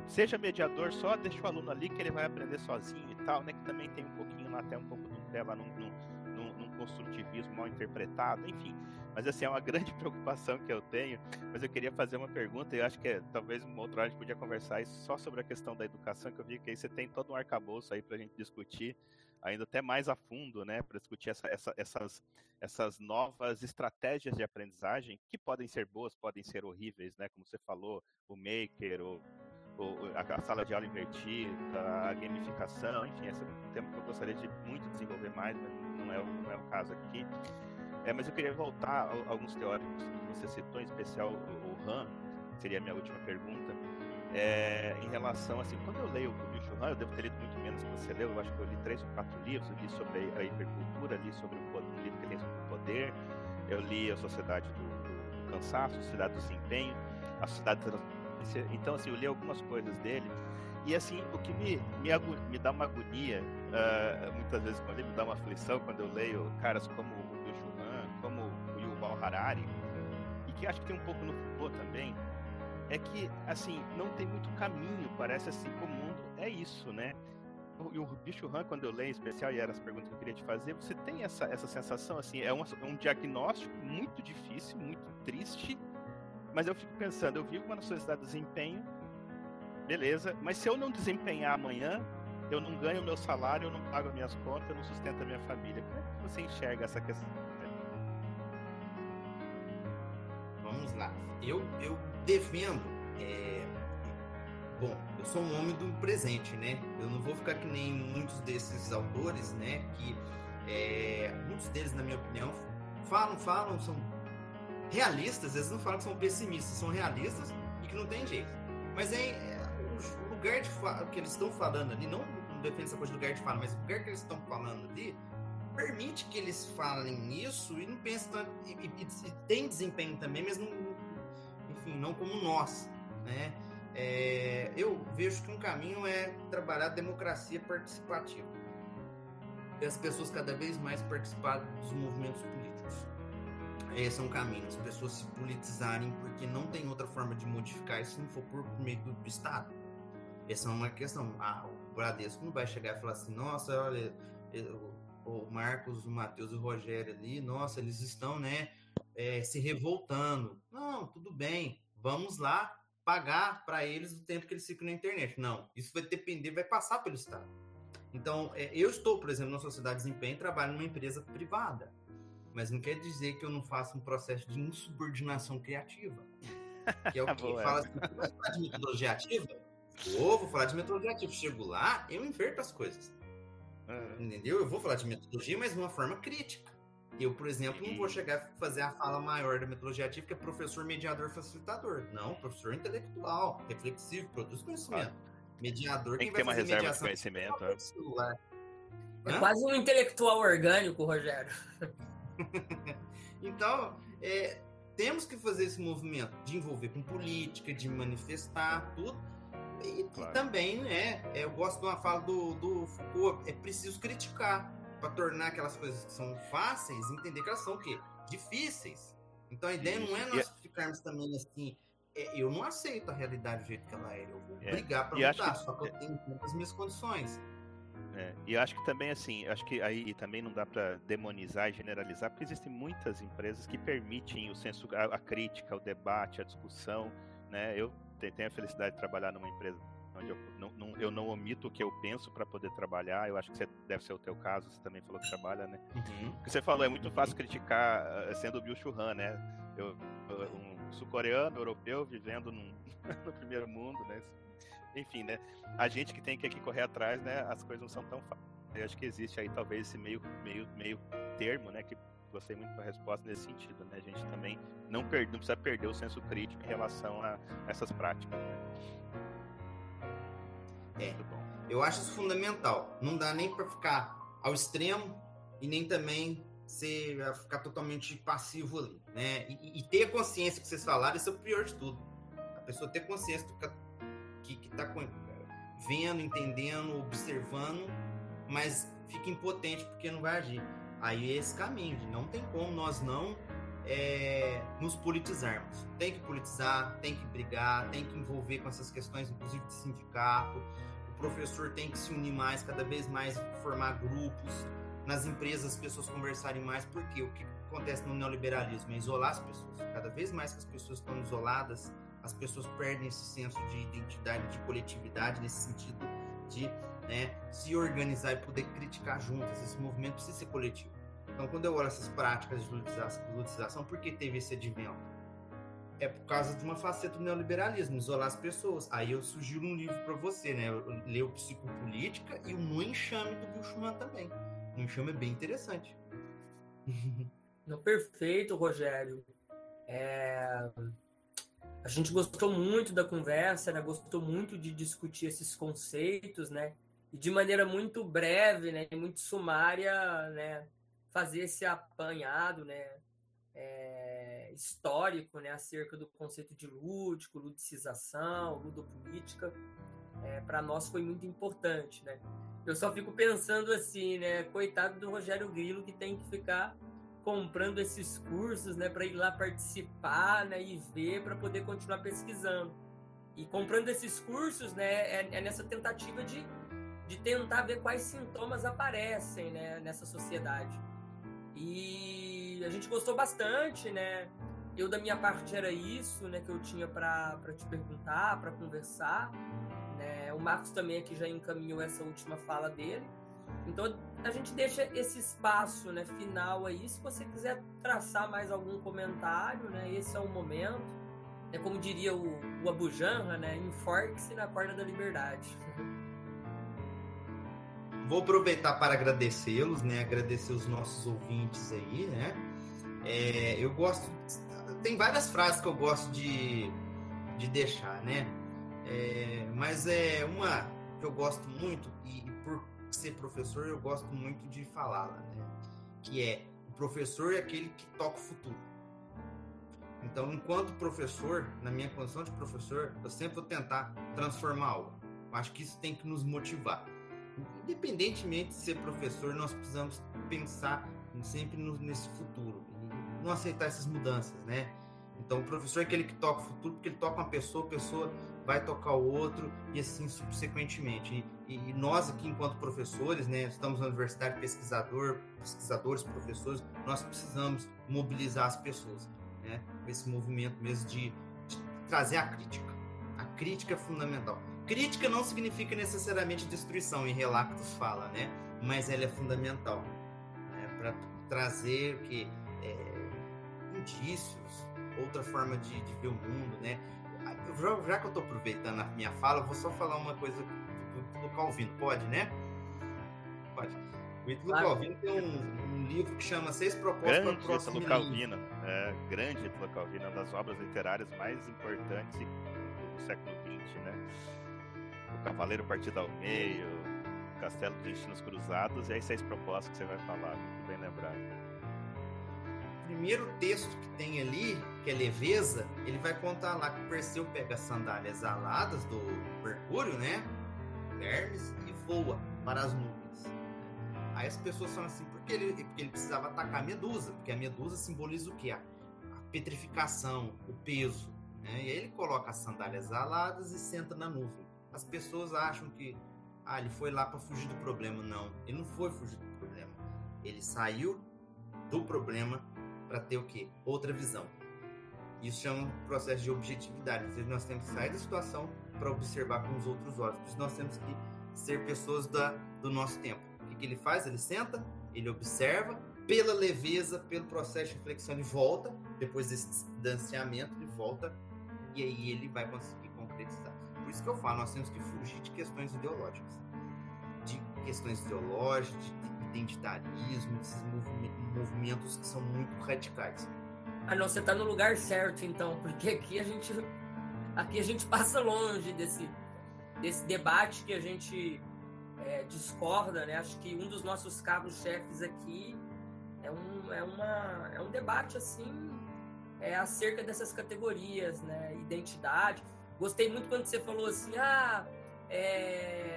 seja mediador só, deixa o aluno ali que ele vai aprender sozinho e tal, né? Que também tem um pouquinho lá, até um pouco de um pé lá num, num, num, construtivismo mal interpretado, enfim. Mas assim, é uma *laughs* grande preocupação que eu tenho, mas eu queria fazer uma pergunta, e eu acho que é, talvez uma outra hora a gente podia conversar só sobre a questão da educação, que eu vi que aí você tem todo um arcabouço aí para a gente discutir ainda até mais a fundo, né, para discutir essa, essa, essas, essas novas estratégias de aprendizagem que podem ser boas, podem ser horríveis, né, como você falou, o maker, o, o a, sala de aula invertida, a gamificação, enfim, esse é um tema que eu gostaria de muito desenvolver mais, mas não é, o, não é o caso aqui. É, mas eu queria voltar a, a alguns teóricos que você citou, em especial o, o Han, seria a minha última pergunta, é, em relação, assim, quando eu leio o Bill Churran, eu devo ter lido muito menos que você leu, eu acho que eu li três ou quatro livros, eu li sobre a hipercultura, li sobre o um livro que sobre o poder, eu li a Sociedade do, do, Cansaço, a Sociedade do Desempenho, a Sociedade então, assim, eu li algumas coisas dele, e assim, o que me, me, me dá uma agonia, uh, muitas vezes quando ele me dá uma aflição, quando eu leio caras como o Bill Churran, como o Yuval Harari, e que acho que tem um pouco no Foucault também, é que, assim, não tem muito caminho, parece assim, que o mundo é isso, né? E o Bicho Han, quando eu leio em especial, e eram as perguntas que eu queria te fazer, você tem essa, essa sensação, assim, é um, um diagnóstico muito difícil, muito triste, mas eu fico pensando, eu vivo uma sociedade de desempenho, beleza, mas se eu não desempenhar amanhã, eu não ganho meu salário, eu não pago as minhas contas, eu não sustento a minha família. Como é que você enxerga essa questão? Vamos lá. Eu, eu defendo. É... Bom, eu sou um homem do presente, né? Eu não vou ficar que nem muitos desses autores, né? Que é... muitos deles, na minha opinião, falam, falam, são realistas. Eles não falam que são pessimistas, são realistas e que não tem jeito. Mas é, o lugar de fala que eles estão falando ali, não, defendo essa coisa do lugar de fala, mas o lugar que eles estão falando ali permite que eles falem isso e não tanto, e, e, e, tem desempenho também, mas não, enfim, não como nós, né? É, eu vejo que um caminho é trabalhar a democracia participativa. E as pessoas cada vez mais participarem dos movimentos políticos. Esse é um caminho, as pessoas se politizarem, porque não tem outra forma de modificar isso se não for por meio do, do Estado. Essa é uma questão. Ah, o Bradesco não vai chegar e falar assim: nossa, olha, o Marcos, o Matheus e o Rogério ali, nossa, eles estão, né, é, se revoltando. Não, tudo bem, vamos lá pagar para eles o tempo que eles ficam na internet. Não, isso vai depender, vai passar pelo Estado. Então, é, eu estou, por exemplo, na Sociedade de Desempenho, trabalho numa empresa privada, mas não quer dizer que eu não faça um processo de insubordinação criativa. Que é o *laughs* que fala assim, vai falar de metodologia ativa? Vou, vou falar de metodologia ativa. Chego lá, eu inverto as coisas. Entendeu? Eu vou falar de metodologia, mas de uma forma crítica. Eu, por exemplo, não vou chegar a fazer a fala maior da metodologia ativa, que é professor, mediador, facilitador. Não, professor intelectual, reflexivo, produz conhecimento. Mediador, Tem que ter uma reserva de conhecimento. É. é quase um intelectual orgânico, Rogério. *laughs* então, é, temos que fazer esse movimento de envolver com política, de manifestar tudo. E, claro. e também, né, é, eu gosto de uma fala do, do Foucault, é preciso criticar para tornar aquelas coisas que são fáceis, entender que elas são o quê? Difíceis. Então a ideia não é nós ficarmos também assim, é, eu não aceito a realidade do jeito que ela é, eu vou é. brigar para mudar, que... só que eu tenho as minhas condições. É, e acho que também assim, acho que aí também não dá para demonizar e generalizar, porque existem muitas empresas que permitem o senso, a, a, crítica, o debate, a discussão, né? Eu tenho a felicidade de trabalhar numa empresa onde eu não, não, eu não omito o que eu penso para poder trabalhar. Eu acho que você, deve ser o teu caso, você também falou que trabalha, né? Uhum. O que você falou é muito fácil criticar eh, sendo o Bill Churran, né? Eu, um sul-coreano, europeu, vivendo num, *laughs* no primeiro mundo, né? Enfim, né? A gente que tem que aqui correr atrás, né? As coisas não são tão fáceis. Eu acho que existe aí talvez esse meio, meio, meio termo, né? Que gostei muito da resposta nesse sentido, né? A gente também não, per, não precisa perder o senso crítico em relação a essas práticas. Né? É, eu acho isso fundamental. Não dá nem para ficar ao extremo e nem também ser, ficar totalmente passivo ali, né? E, e, ter a consciência que vocês falaram, isso é o pior de tudo. A pessoa ter consciência do que, que tá vendo, entendendo, observando, mas fica impotente porque não vai agir. Aí é esse caminho, não tem como nós não é, nos politizarmos. Tem que politizar, tem que brigar, tem que envolver com essas questões, inclusive de sindicato. Professor tem que se unir mais, cada vez mais, formar grupos. Nas empresas, as pessoas conversarem mais, porque o que acontece no neoliberalismo é isolar as pessoas. Cada vez mais que as pessoas estão isoladas, as pessoas perdem esse senso de identidade, de coletividade, nesse sentido de né, se organizar e poder criticar juntas. Esse movimento precisa ser coletivo. Então, quando eu olho essas práticas de ludicização, por que teve esse advento? É por causa de uma faceta do neoliberalismo, isolar as pessoas. Aí eu sugiro um livro para você, né? Eu leio Psicopolítica e o No Enxame do Bill Schumann também. O Enxame é bem interessante. Não, perfeito, Rogério. É... A gente gostou muito da conversa, né? Gostou muito de discutir esses conceitos, né? E de maneira muito breve, né? Muito sumária, né? fazer esse apanhado né, é, histórico né, acerca do conceito de lúdico, ludicização, ludopolítica. É, para nós foi muito importante. Né? Eu só fico pensando assim, né, coitado do Rogério Grilo que tem que ficar comprando esses cursos né, para ir lá participar né, e ver para poder continuar pesquisando. E comprando esses cursos né, é, é nessa tentativa de, de tentar ver quais sintomas aparecem né, nessa sociedade. E a gente gostou bastante, né? Eu, da minha parte, era isso né, que eu tinha para te perguntar, para conversar. Né? O Marcos também aqui já encaminhou essa última fala dele. Então, a gente deixa esse espaço né, final aí. Se você quiser traçar mais algum comentário, né, esse é o momento. É como diria o, o Abu Janra, né? Enforque-se na corda da liberdade. Vou aproveitar para agradecê-los, né? Agradecer os nossos ouvintes aí, né? É, eu gosto. Tem várias frases que eu gosto de, de deixar, né? É, mas é uma que eu gosto muito, e, e por ser professor, eu gosto muito de falá-la, né? Que é: o professor é aquele que toca o futuro. Então, enquanto professor, na minha condição de professor, eu sempre vou tentar transformar algo. Eu acho que isso tem que nos motivar independentemente de ser professor, nós precisamos pensar sempre no, nesse futuro e não aceitar essas mudanças, né? Então, o professor é aquele que toca o futuro, porque ele toca uma pessoa, a pessoa vai tocar o outro e assim subsequentemente. E, e nós aqui, enquanto professores, né, estamos na universidade, pesquisador, pesquisadores, professores, nós precisamos mobilizar as pessoas, né? Esse movimento mesmo de, de trazer a crítica. A crítica é fundamental. Crítica não significa necessariamente destruição, em Relactus fala, né? Mas ela é fundamental né? para trazer que é, indícios, outra forma de, de, ver o mundo, né? Já, já que eu estou aproveitando a minha fala, vou só falar uma coisa do, do Calvino, pode, né? Pode. O Ítalo claro. Calvino tem um, um, livro que chama Seis Propostas para o Próximo Ítalo Calvino, é, grande Ítalo Calvino, uma das obras literárias mais importantes do século XX, né? o Cavaleiro Partido ao Meio, Castelo de Destinos Cruzados, e aí seis propostas que você vai falar, muito bem lembrado. Primeiro texto que tem ali, que é leveza, ele vai contar lá que o Perseu pega as sandálias aladas do Mercúrio, né? Hermes, e voa para as nuvens. Aí as pessoas falam assim, porque ele, porque ele precisava atacar a medusa, porque a medusa simboliza o quê? A, a petrificação, o peso. Né? E aí ele coloca as sandálias aladas e senta na nuvem. As pessoas acham que ah, ele foi lá para fugir do problema. Não, ele não foi fugir do problema. Ele saiu do problema para ter o quê? Outra visão. Isso chama um processo de objetividade. Ou seja, nós temos que sair da situação para observar com os outros olhos. Por isso nós temos que ser pessoas da, do nosso tempo. O que, que ele faz? Ele senta, ele observa, pela leveza, pelo processo de reflexão, ele volta, depois desse distanciamento, ele volta e aí ele vai conseguir concretizar. Por isso que eu falo, nós temos que fugir de questões ideológicas. De questões ideológicas, de identitarismo, desses movimentos que são muito radicais. Ah, não, você está no lugar certo, então, porque aqui a gente aqui a gente passa longe desse desse debate que a gente é, discorda, né? Acho que um dos nossos cabos-chefes aqui é um, é, uma, é um debate assim é, acerca dessas categorias, né? Identidade. Gostei muito quando você falou assim, ah, é,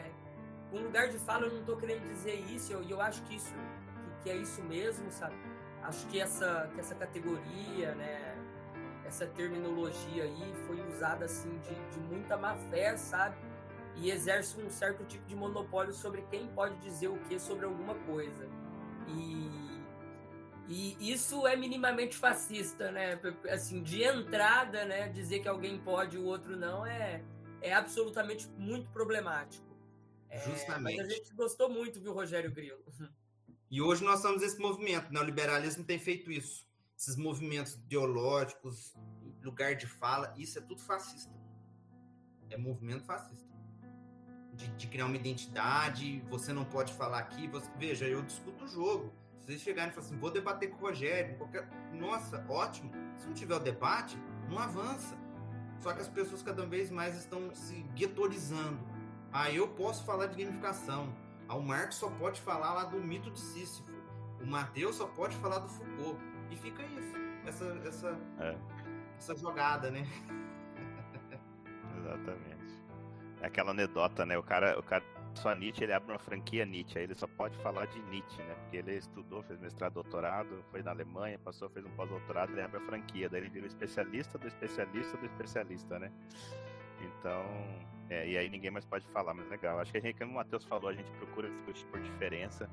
um lugar de fala eu não estou querendo dizer isso, e eu, eu, acho que isso que, que, é isso mesmo, sabe? Acho que essa, que essa categoria, né? Essa terminologia aí foi usada assim de, de muita má fé, sabe? E exerce um certo tipo de monopólio sobre quem pode dizer o que sobre alguma coisa. E e isso é minimamente fascista, né? Assim, de entrada, né? Dizer que alguém pode e o outro não é, é absolutamente muito problemático. É, Justamente. Mas a gente gostou muito, viu, Rogério Grilo? E hoje nós estamos nesse movimento, né? O liberalismo tem feito isso. Esses movimentos ideológicos, lugar de fala, isso é tudo fascista. É movimento fascista. De, de criar uma identidade, você não pode falar aqui. Você... Veja, eu discuto o jogo se vocês chegarem e falarem assim, vou debater com o Rogério, qualquer... nossa, ótimo. Se não tiver o debate, não avança. Só que as pessoas cada vez mais estão se guetorizando. Ah, eu posso falar de gamificação. Ah, o Marcos só pode falar lá do mito de Sísifo. O Matheus só pode falar do Foucault. E fica isso. Essa, essa, é. essa jogada, né? Exatamente. É aquela anedota, né? O cara, o cara só Nietzsche, ele abre uma franquia Nietzsche, aí ele só pode falar de Nietzsche, né? Porque ele estudou, fez mestrado, doutorado, foi na Alemanha, passou, fez um pós-doutorado, ele abre a franquia, daí ele vira o especialista do especialista do especialista, né? Então, é, e aí ninguém mais pode falar, mas legal. Acho que a gente, como o Matheus falou, a gente procura discutir por diferença,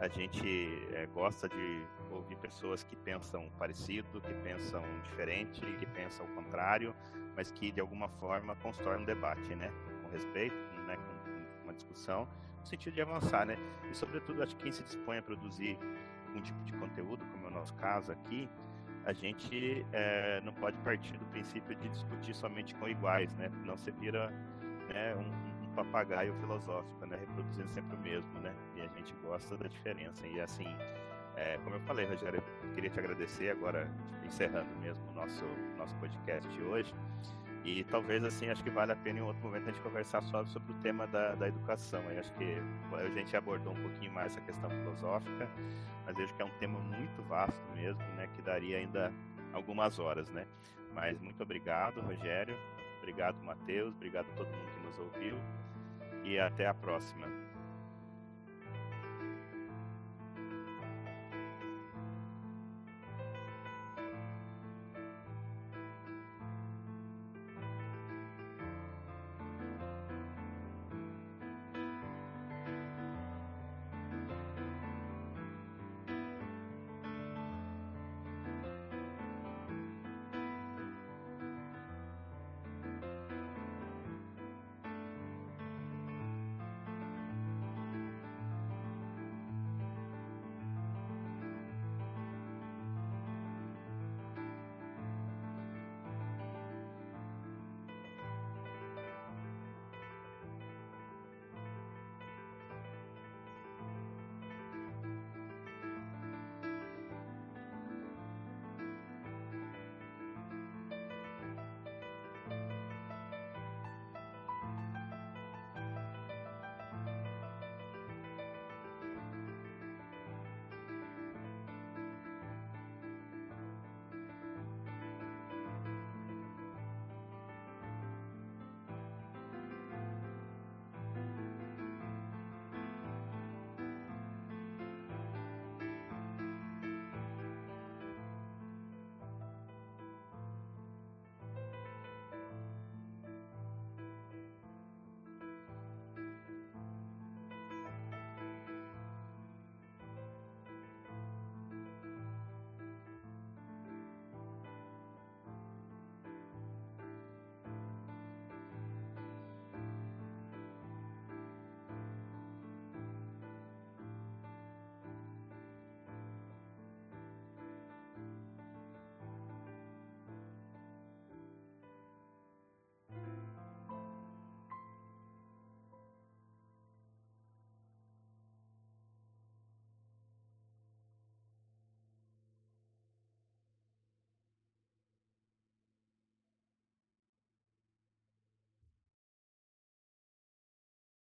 a gente é, gosta de ouvir pessoas que pensam parecido, que pensam diferente, que pensam o contrário, mas que de alguma forma constroem um debate, né? Com respeito, né? Com uma discussão, no sentido de avançar, né? E, sobretudo, acho que quem se dispõe a produzir um tipo de conteúdo, como é o nosso caso aqui, a gente é, não pode partir do princípio de discutir somente com iguais, né? Não se vira né, um, um, papagaio filosófico, né? Reproduzindo sempre o mesmo, né? E a gente gosta da diferença. E assim, é, como eu falei, Rogério, eu queria te agradecer agora, encerrando mesmo o nosso, nosso podcast de hoje. E talvez, assim, acho que vale a pena em outro momento a gente conversar só sobre o tema da, da educação. Acho que a gente abordou um pouquinho mais essa questão filosófica, mas acho que é um tema muito vasto mesmo, né? Que daria ainda algumas horas, né? Mas muito obrigado, Rogério. Obrigado, Matheus. Obrigado a todo mundo que nos ouviu. E até a próxima.